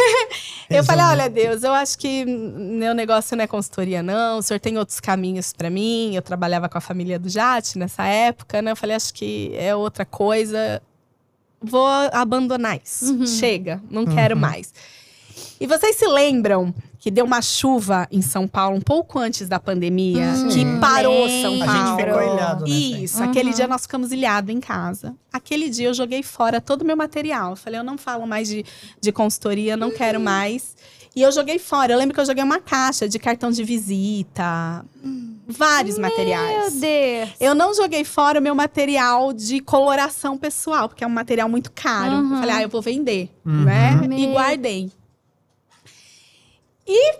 eu falei: olha, Deus, eu acho que meu negócio não é consultoria, não. O senhor tem outros caminhos para mim. Eu trabalhava com a família do Jate nessa época, né? Eu falei: acho que é outra coisa. Vou abandonar isso. Chega, não quero Uhum. mais. E vocês se lembram que deu uma chuva em São Paulo um pouco antes da pandemia, Hum, que parou São lembro. A Paulo? gente ficou ilhado aí. Isso, aquele Uhum. dia nós ficamos ilhados em casa. Aquele dia eu joguei fora todo o meu material. Eu falei, eu não falo mais de, de consultoria, não quero mais. E eu joguei fora. Eu lembro que eu joguei uma caixa de cartão de visita, vários Meu materiais. Deus. Eu não joguei fora o meu material de coloração pessoal, porque é um material muito caro. Uhum. Eu falei, ah, eu vou vender, Uhum. né? E Meu. guardei. E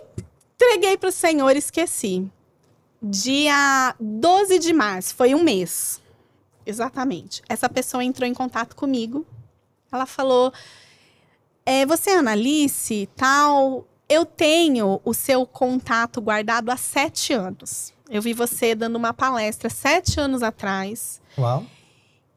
entreguei para o senhor esqueci. Dia 12 de março, foi um mês. Exatamente. Essa pessoa entrou em contato comigo. Ela falou: é, Você é Analice tal? Eu tenho o seu contato guardado há sete anos. Eu vi você dando uma palestra sete anos atrás. Uau.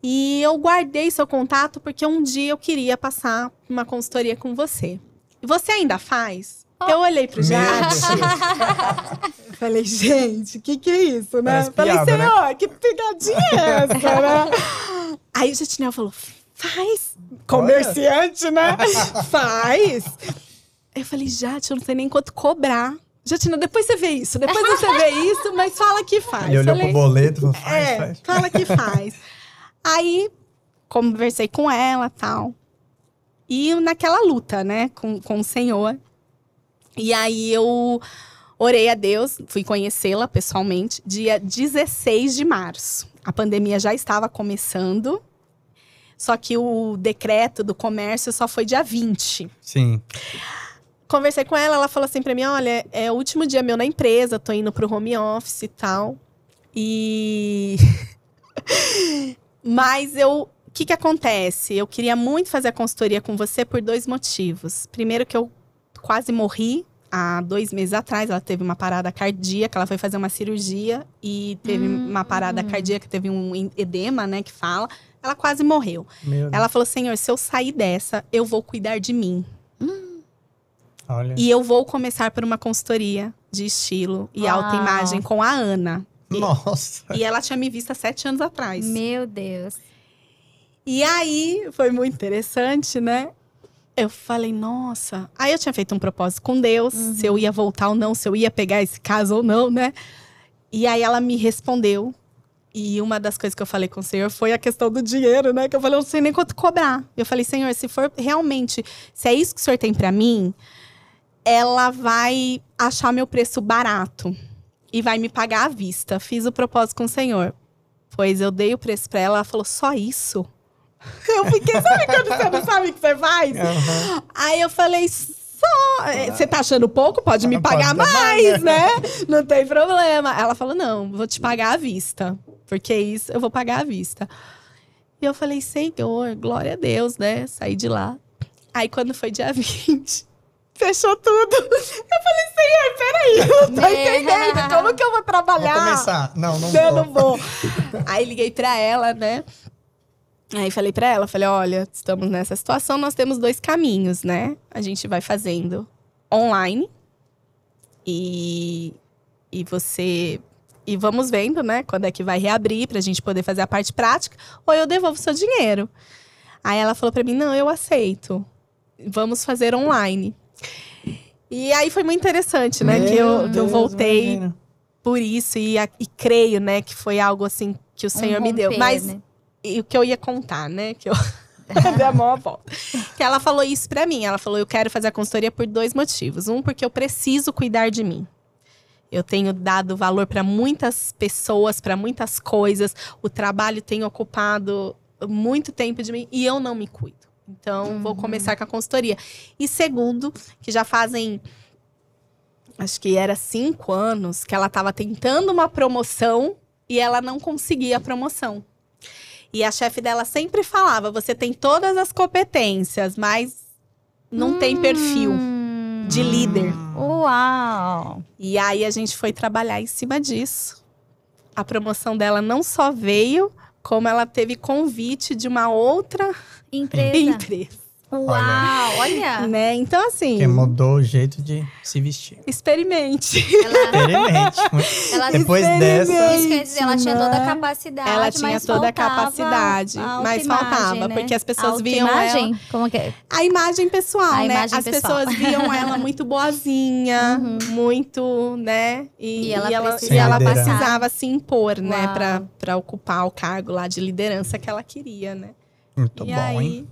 E eu guardei seu contato porque um dia eu queria passar uma consultoria com você. Você ainda faz? Eu olhei pro Jade. Falei, gente, o que, que é isso, né? Parece falei, piada, né? senhor, que pegadinha é essa, né? Aí o Jatinel falou, faz. Comerciante, né? faz. Eu falei, Jati, eu não sei nem quanto cobrar. Jatinel, depois você vê isso, depois você vê isso, mas fala que faz. Ele olhou Falei, pro boleto e falou, faz, é, faz. fala que faz. Aí, conversei com ela tal. E naquela luta, né, com, com o Senhor. E aí eu orei a Deus, fui conhecê-la pessoalmente, dia 16 de março. A pandemia já estava começando, só que o decreto do comércio só foi dia 20 Sim. conversei com ela, ela falou assim pra mim: olha, é o último dia meu na empresa, tô indo pro home office e tal. E. Mas eu. O que, que acontece? Eu queria muito fazer a consultoria com você por dois motivos. Primeiro, que eu quase morri há dois meses atrás. Ela teve uma parada cardíaca, ela foi fazer uma cirurgia e teve uma parada cardíaca, teve um edema, né, que fala. Ela quase morreu. Meu Deus. Ela falou: Senhor, se eu sair dessa, eu vou cuidar de mim. Olha. E eu vou começar por uma consultoria de estilo e Uau. autoimagem com a Ana. Nossa. E ela tinha me visto há sete anos atrás. Meu Deus. E aí, foi muito interessante, né? Eu falei, nossa. Aí eu tinha feito um propósito com Deus, se eu ia voltar ou não, se eu ia pegar esse caso ou não, né? E aí ela me respondeu. E uma das coisas que eu falei com o Senhor foi a questão do dinheiro, né? Que eu falei, eu não sei nem quanto cobrar. Eu falei, Senhor, se for realmente, se é isso que o Senhor tem pra mim, ela vai achar meu preço barato e vai me pagar à vista. Fiz o propósito com o Senhor. Pois eu dei o preço pra ela, ela falou, só isso? Eu fiquei, sabe quando você não sabe o que você faz? Aham. Aí eu falei, só. eh, Você tá achando pouco? Pode me Pode pagar dar mais, né? Não tem problema. Ela falou: não, vou te pagar à vista. Porque isso eu vou pagar à vista. E eu falei, Senhor, glória a Deus, né? Saí de lá. Aí quando foi dia 20, fechou tudo. Eu falei, Senhor, peraí, eu não tô Né? entendendo. Como que eu vou Vou trabalhar? começar. Não, não Eu vou. não vou. Aí liguei pra ela, né? Aí falei pra ela, falei, olha, estamos nessa situação, nós temos dois caminhos, né? A gente vai fazendo online e, e você e vamos vendo, né, quando é que vai reabrir pra gente poder fazer a parte prática, ou eu devolvo seu dinheiro. Aí ela falou pra mim, não, eu aceito. Vamos fazer online. E aí foi muito interessante, né, que eu, Meu que eu Deus, voltei imagina. por isso e, e creio, né, que foi algo assim que o Senhor me deu. romper, Mas né? E o que eu ia contar, né, que eu dei a mão a volta. Que ela falou isso pra mim. Ela falou: "Eu quero fazer a consultoria por dois motivos. Um, porque eu preciso cuidar de mim. Eu tenho dado valor pra muitas pessoas, pra muitas coisas. O trabalho tem ocupado muito tempo de mim e eu não me cuido. Então, vou começar com a consultoria. E segundo, que já fazem acho que era cinco anos que ela estava tentando uma promoção e ela não conseguia a promoção. E a chefe dela sempre falava: você tem todas as competências, mas não tem perfil Hum. de líder. Uau! E aí a gente foi trabalhar em cima disso. A promoção dela não só veio, como ela teve convite de uma outra Empresa. empresa. Uau! Olha! Né? Então, assim, Que mudou o jeito de se vestir. experimente. Ela, Experimente. ela Depois Experimente. dessa. Isso quer dizer, ela tinha toda a né? capacidade. Ela tinha mas toda a faltava capacidade, a mas faltava, né? porque as pessoas viam Autoimagem? Como que é? A imagem pessoal, A né? imagem As pessoal. pessoas viam ela muito boazinha, muito, né? E, E ela e ela, precisava e ela precisava se impor, né? Uau. Pra, pra ocupar o cargo lá de liderança que ela queria, né? Muito e bom, aí, hein?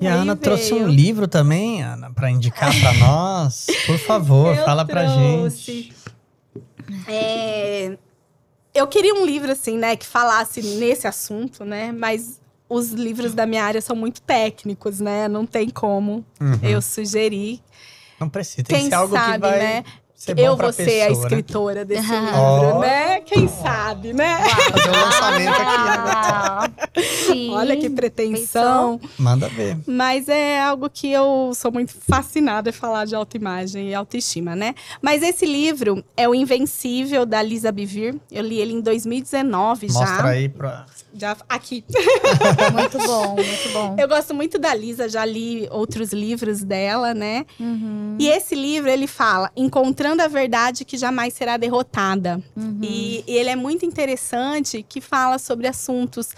E a Ana trouxe veio. um livro também, Ana, pra indicar pra nós. Por favor, Eu fala trouxe. gente. É, eu queria um livro, assim, né, que falasse nesse assunto, né? Mas os livros da minha área são muito técnicos, né? Não tem como Uhum. eu sugerir. Não precisa, tem Quem que ser algo sabe, que vai né? Ser bom eu vou ser pessoa, a né? escritora desse livro, Ó. né? Quem sabe, né? Fazer o lançamento aqui. Ah, Sim. Olha que pretensão. Manda ver. Mas é algo que eu sou muito fascinada em falar de autoimagem e autoestima, né? Mas esse livro é o Invencível, da Lisa Bivir. Eu li ele em 2019 Mostra já. aí pra. já. Aqui. Muito bom, muito bom. Eu gosto muito da Lisa, já li outros livros dela, né? Uhum, E esse livro, ele fala Encontrando a Verdade que Jamais Será Derrotada. uhum. E, e ele é muito interessante que fala sobre assuntos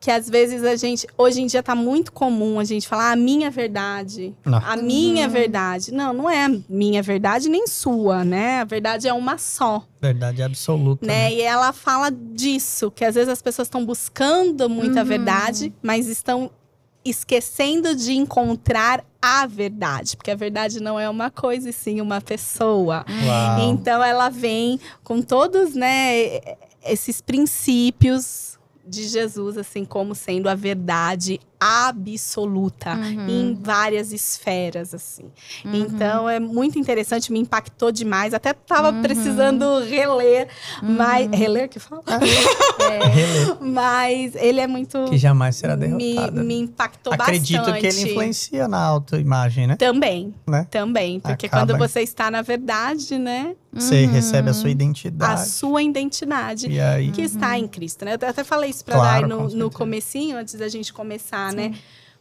que às vezes a gente. Hoje em dia tá muito comum a gente falar "Ah, a minha verdade. Não. A minha verdade. Não, não é a minha verdade nem sua, né? A verdade é uma só, Verdade absoluta. né? né? E ela fala disso, que às vezes as pessoas estão buscando muita Uhum. verdade, mas estão esquecendo de encontrar a verdade, porque a verdade não é uma coisa e sim uma pessoa. Uau. Então ela vem com todos, né, esses princípios de Jesus assim como sendo a verdade absoluta Uhum. em várias esferas assim. Uhum. Então é muito interessante, me impactou demais. Até tava Uhum. precisando reler, mas reler que fala? É. Relê, mas ele é muito que jamais será me, derrotada. me impactou Acredito bastante. que ele influencia na autoimagem, né? Também, Né? também, porque Acaba- quando você está na verdade, né, Você Uhum. recebe a sua a identidade. sua identidade E aí. que está em Cristo, né? Eu até falei isso para Claro, Dai no, no comecinho, antes da gente começar, né?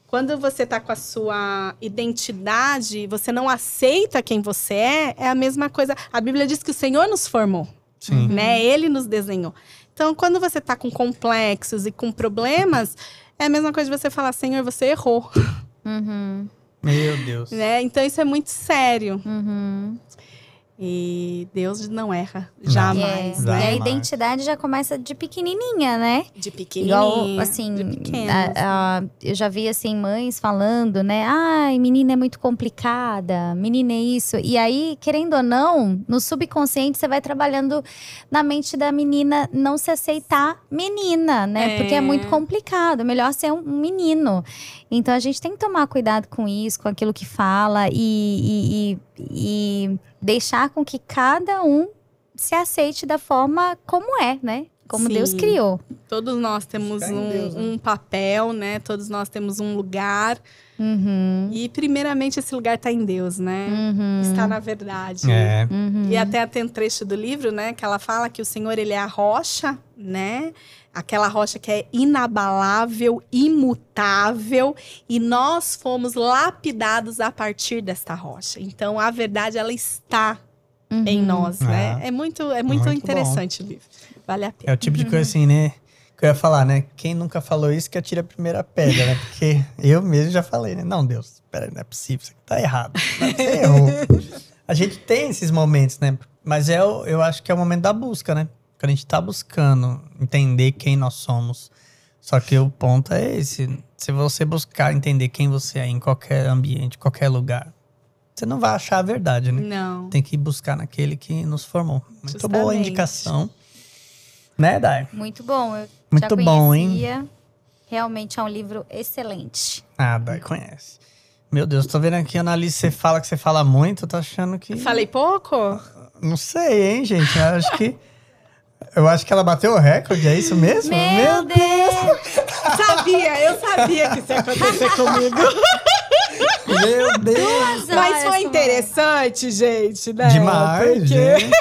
Quando você tá com a sua identidade, você não aceita quem você é, é a mesma coisa. A Bíblia diz que o Senhor nos formou, Sim. né? Ele nos desenhou. Então, quando você tá com complexos e com problemas, é a mesma coisa de você falar, Senhor, você errou, Uhum, Meu Deus. né? Então, isso é muito sério. uhum. E Deus não erra, jamais, É, né? E a Jamais. identidade já começa de pequenininha, né? De Igual, pequenininho, assim, a- a- eu já vi, assim, mães falando, né? Ai, menina é muito complicada, menina é isso. E aí, querendo ou não, no subconsciente você vai trabalhando na mente da menina não se aceitar menina, né? É. Porque é muito complicado, melhor ser um menino. Então a gente tem que tomar cuidado com isso, com aquilo que fala e, e- e- e deixar com que cada um se aceite da forma como é, né? Como Sim. Deus criou. Todos nós temos um, Deus, né? um papel, né? Todos nós temos um lugar. Uhum. E, primeiramente, esse lugar está em Deus, né? Uhum. Está na verdade. É. Uhum. E até tem um trecho do livro, né? Que ela fala que o Senhor, ele é a rocha, né? Aquela rocha que é inabalável, imutável. E nós fomos lapidados a partir desta rocha. Então, a verdade, ela está Uhum. em nós, né? Ah. É muito, é muito, Muito interessante o livro. Vale a pena. É o tipo de coisa assim, né? Que eu ia falar, né? Quem nunca falou isso que atira a primeira pedra, né? Porque eu mesmo já falei, né? Não, Deus, peraí, não é possível, isso aqui tá errado. Você errou. A gente tem esses momentos, né? Mas é, o- eu acho que é o momento da busca, né? Quando a gente tá buscando entender quem nós somos. Só que o ponto é esse. Se você buscar entender quem você é em qualquer ambiente, qualquer lugar, você não vai achar a verdade, né? Não. Tem que buscar naquele que nos formou. Muito boa a Justamente. indicação. Né, Dai? Muito bom. Eu Muito já bom, hein? Realmente é um livro excelente. Ah, Dai conhece. Meu Deus, tô vendo aqui, Annalise, você fala que você fala muito, eu tô achando que. Falei pouco? Não sei, hein, gente? Eu acho que. Eu acho que ela bateu o recorde, é isso mesmo? Meu Deus! Sabia, eu sabia que isso ia acontecer comigo. Meu Deus! Mas foi interessante, gente, né? Demais, Porque... gente.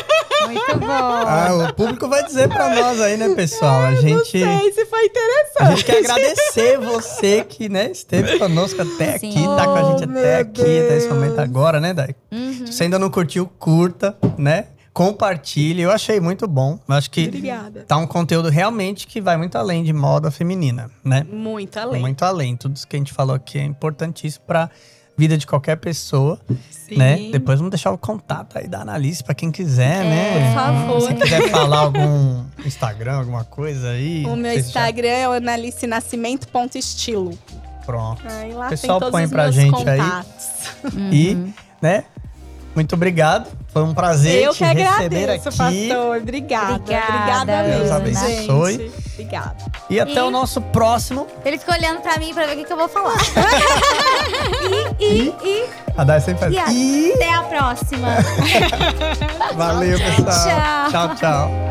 Muito bom. Ah, o público vai dizer pra nós aí, né, pessoal? A Não gente. sei se foi A interessante. gente quer agradecer você que, né, esteve conosco até aqui, Sim. tá com a gente Oh, até meu aqui, até esse Deus. momento agora, né, Dai? Uhum. Se você ainda não curtiu, curta, né? Compartilhe. Eu achei muito bom. Eu acho que Obrigada. tá um conteúdo realmente que vai muito além de moda feminina, né? Muito além. Muito além. Tudo isso que a gente falou aqui é importantíssimo pra vida de qualquer pessoa, Sim. né? Depois vamos deixar o contato aí da Analise pra quem quiser, É, né? por favor. Se quiser falar algum Instagram, alguma coisa aí. O meu vocês já- Instagram é o analicenascimento.estilo. Pronto. Aí lá Pessoal, tem todos põe os pra gente aí. contatos. E, né? Muito obrigado. Foi um prazer eu te receber agradeço, aqui. Pastor. Obrigada. Obrigada, obrigada Deus abençoe. Gente, obrigada. E até e o nosso próximo. Ele ficou olhando pra mim pra ver o que, que eu vou falar. e, e, e. A Dai sempre faz. A... E até a próxima. Valeu, pessoal. Tchau, tchau. tchau.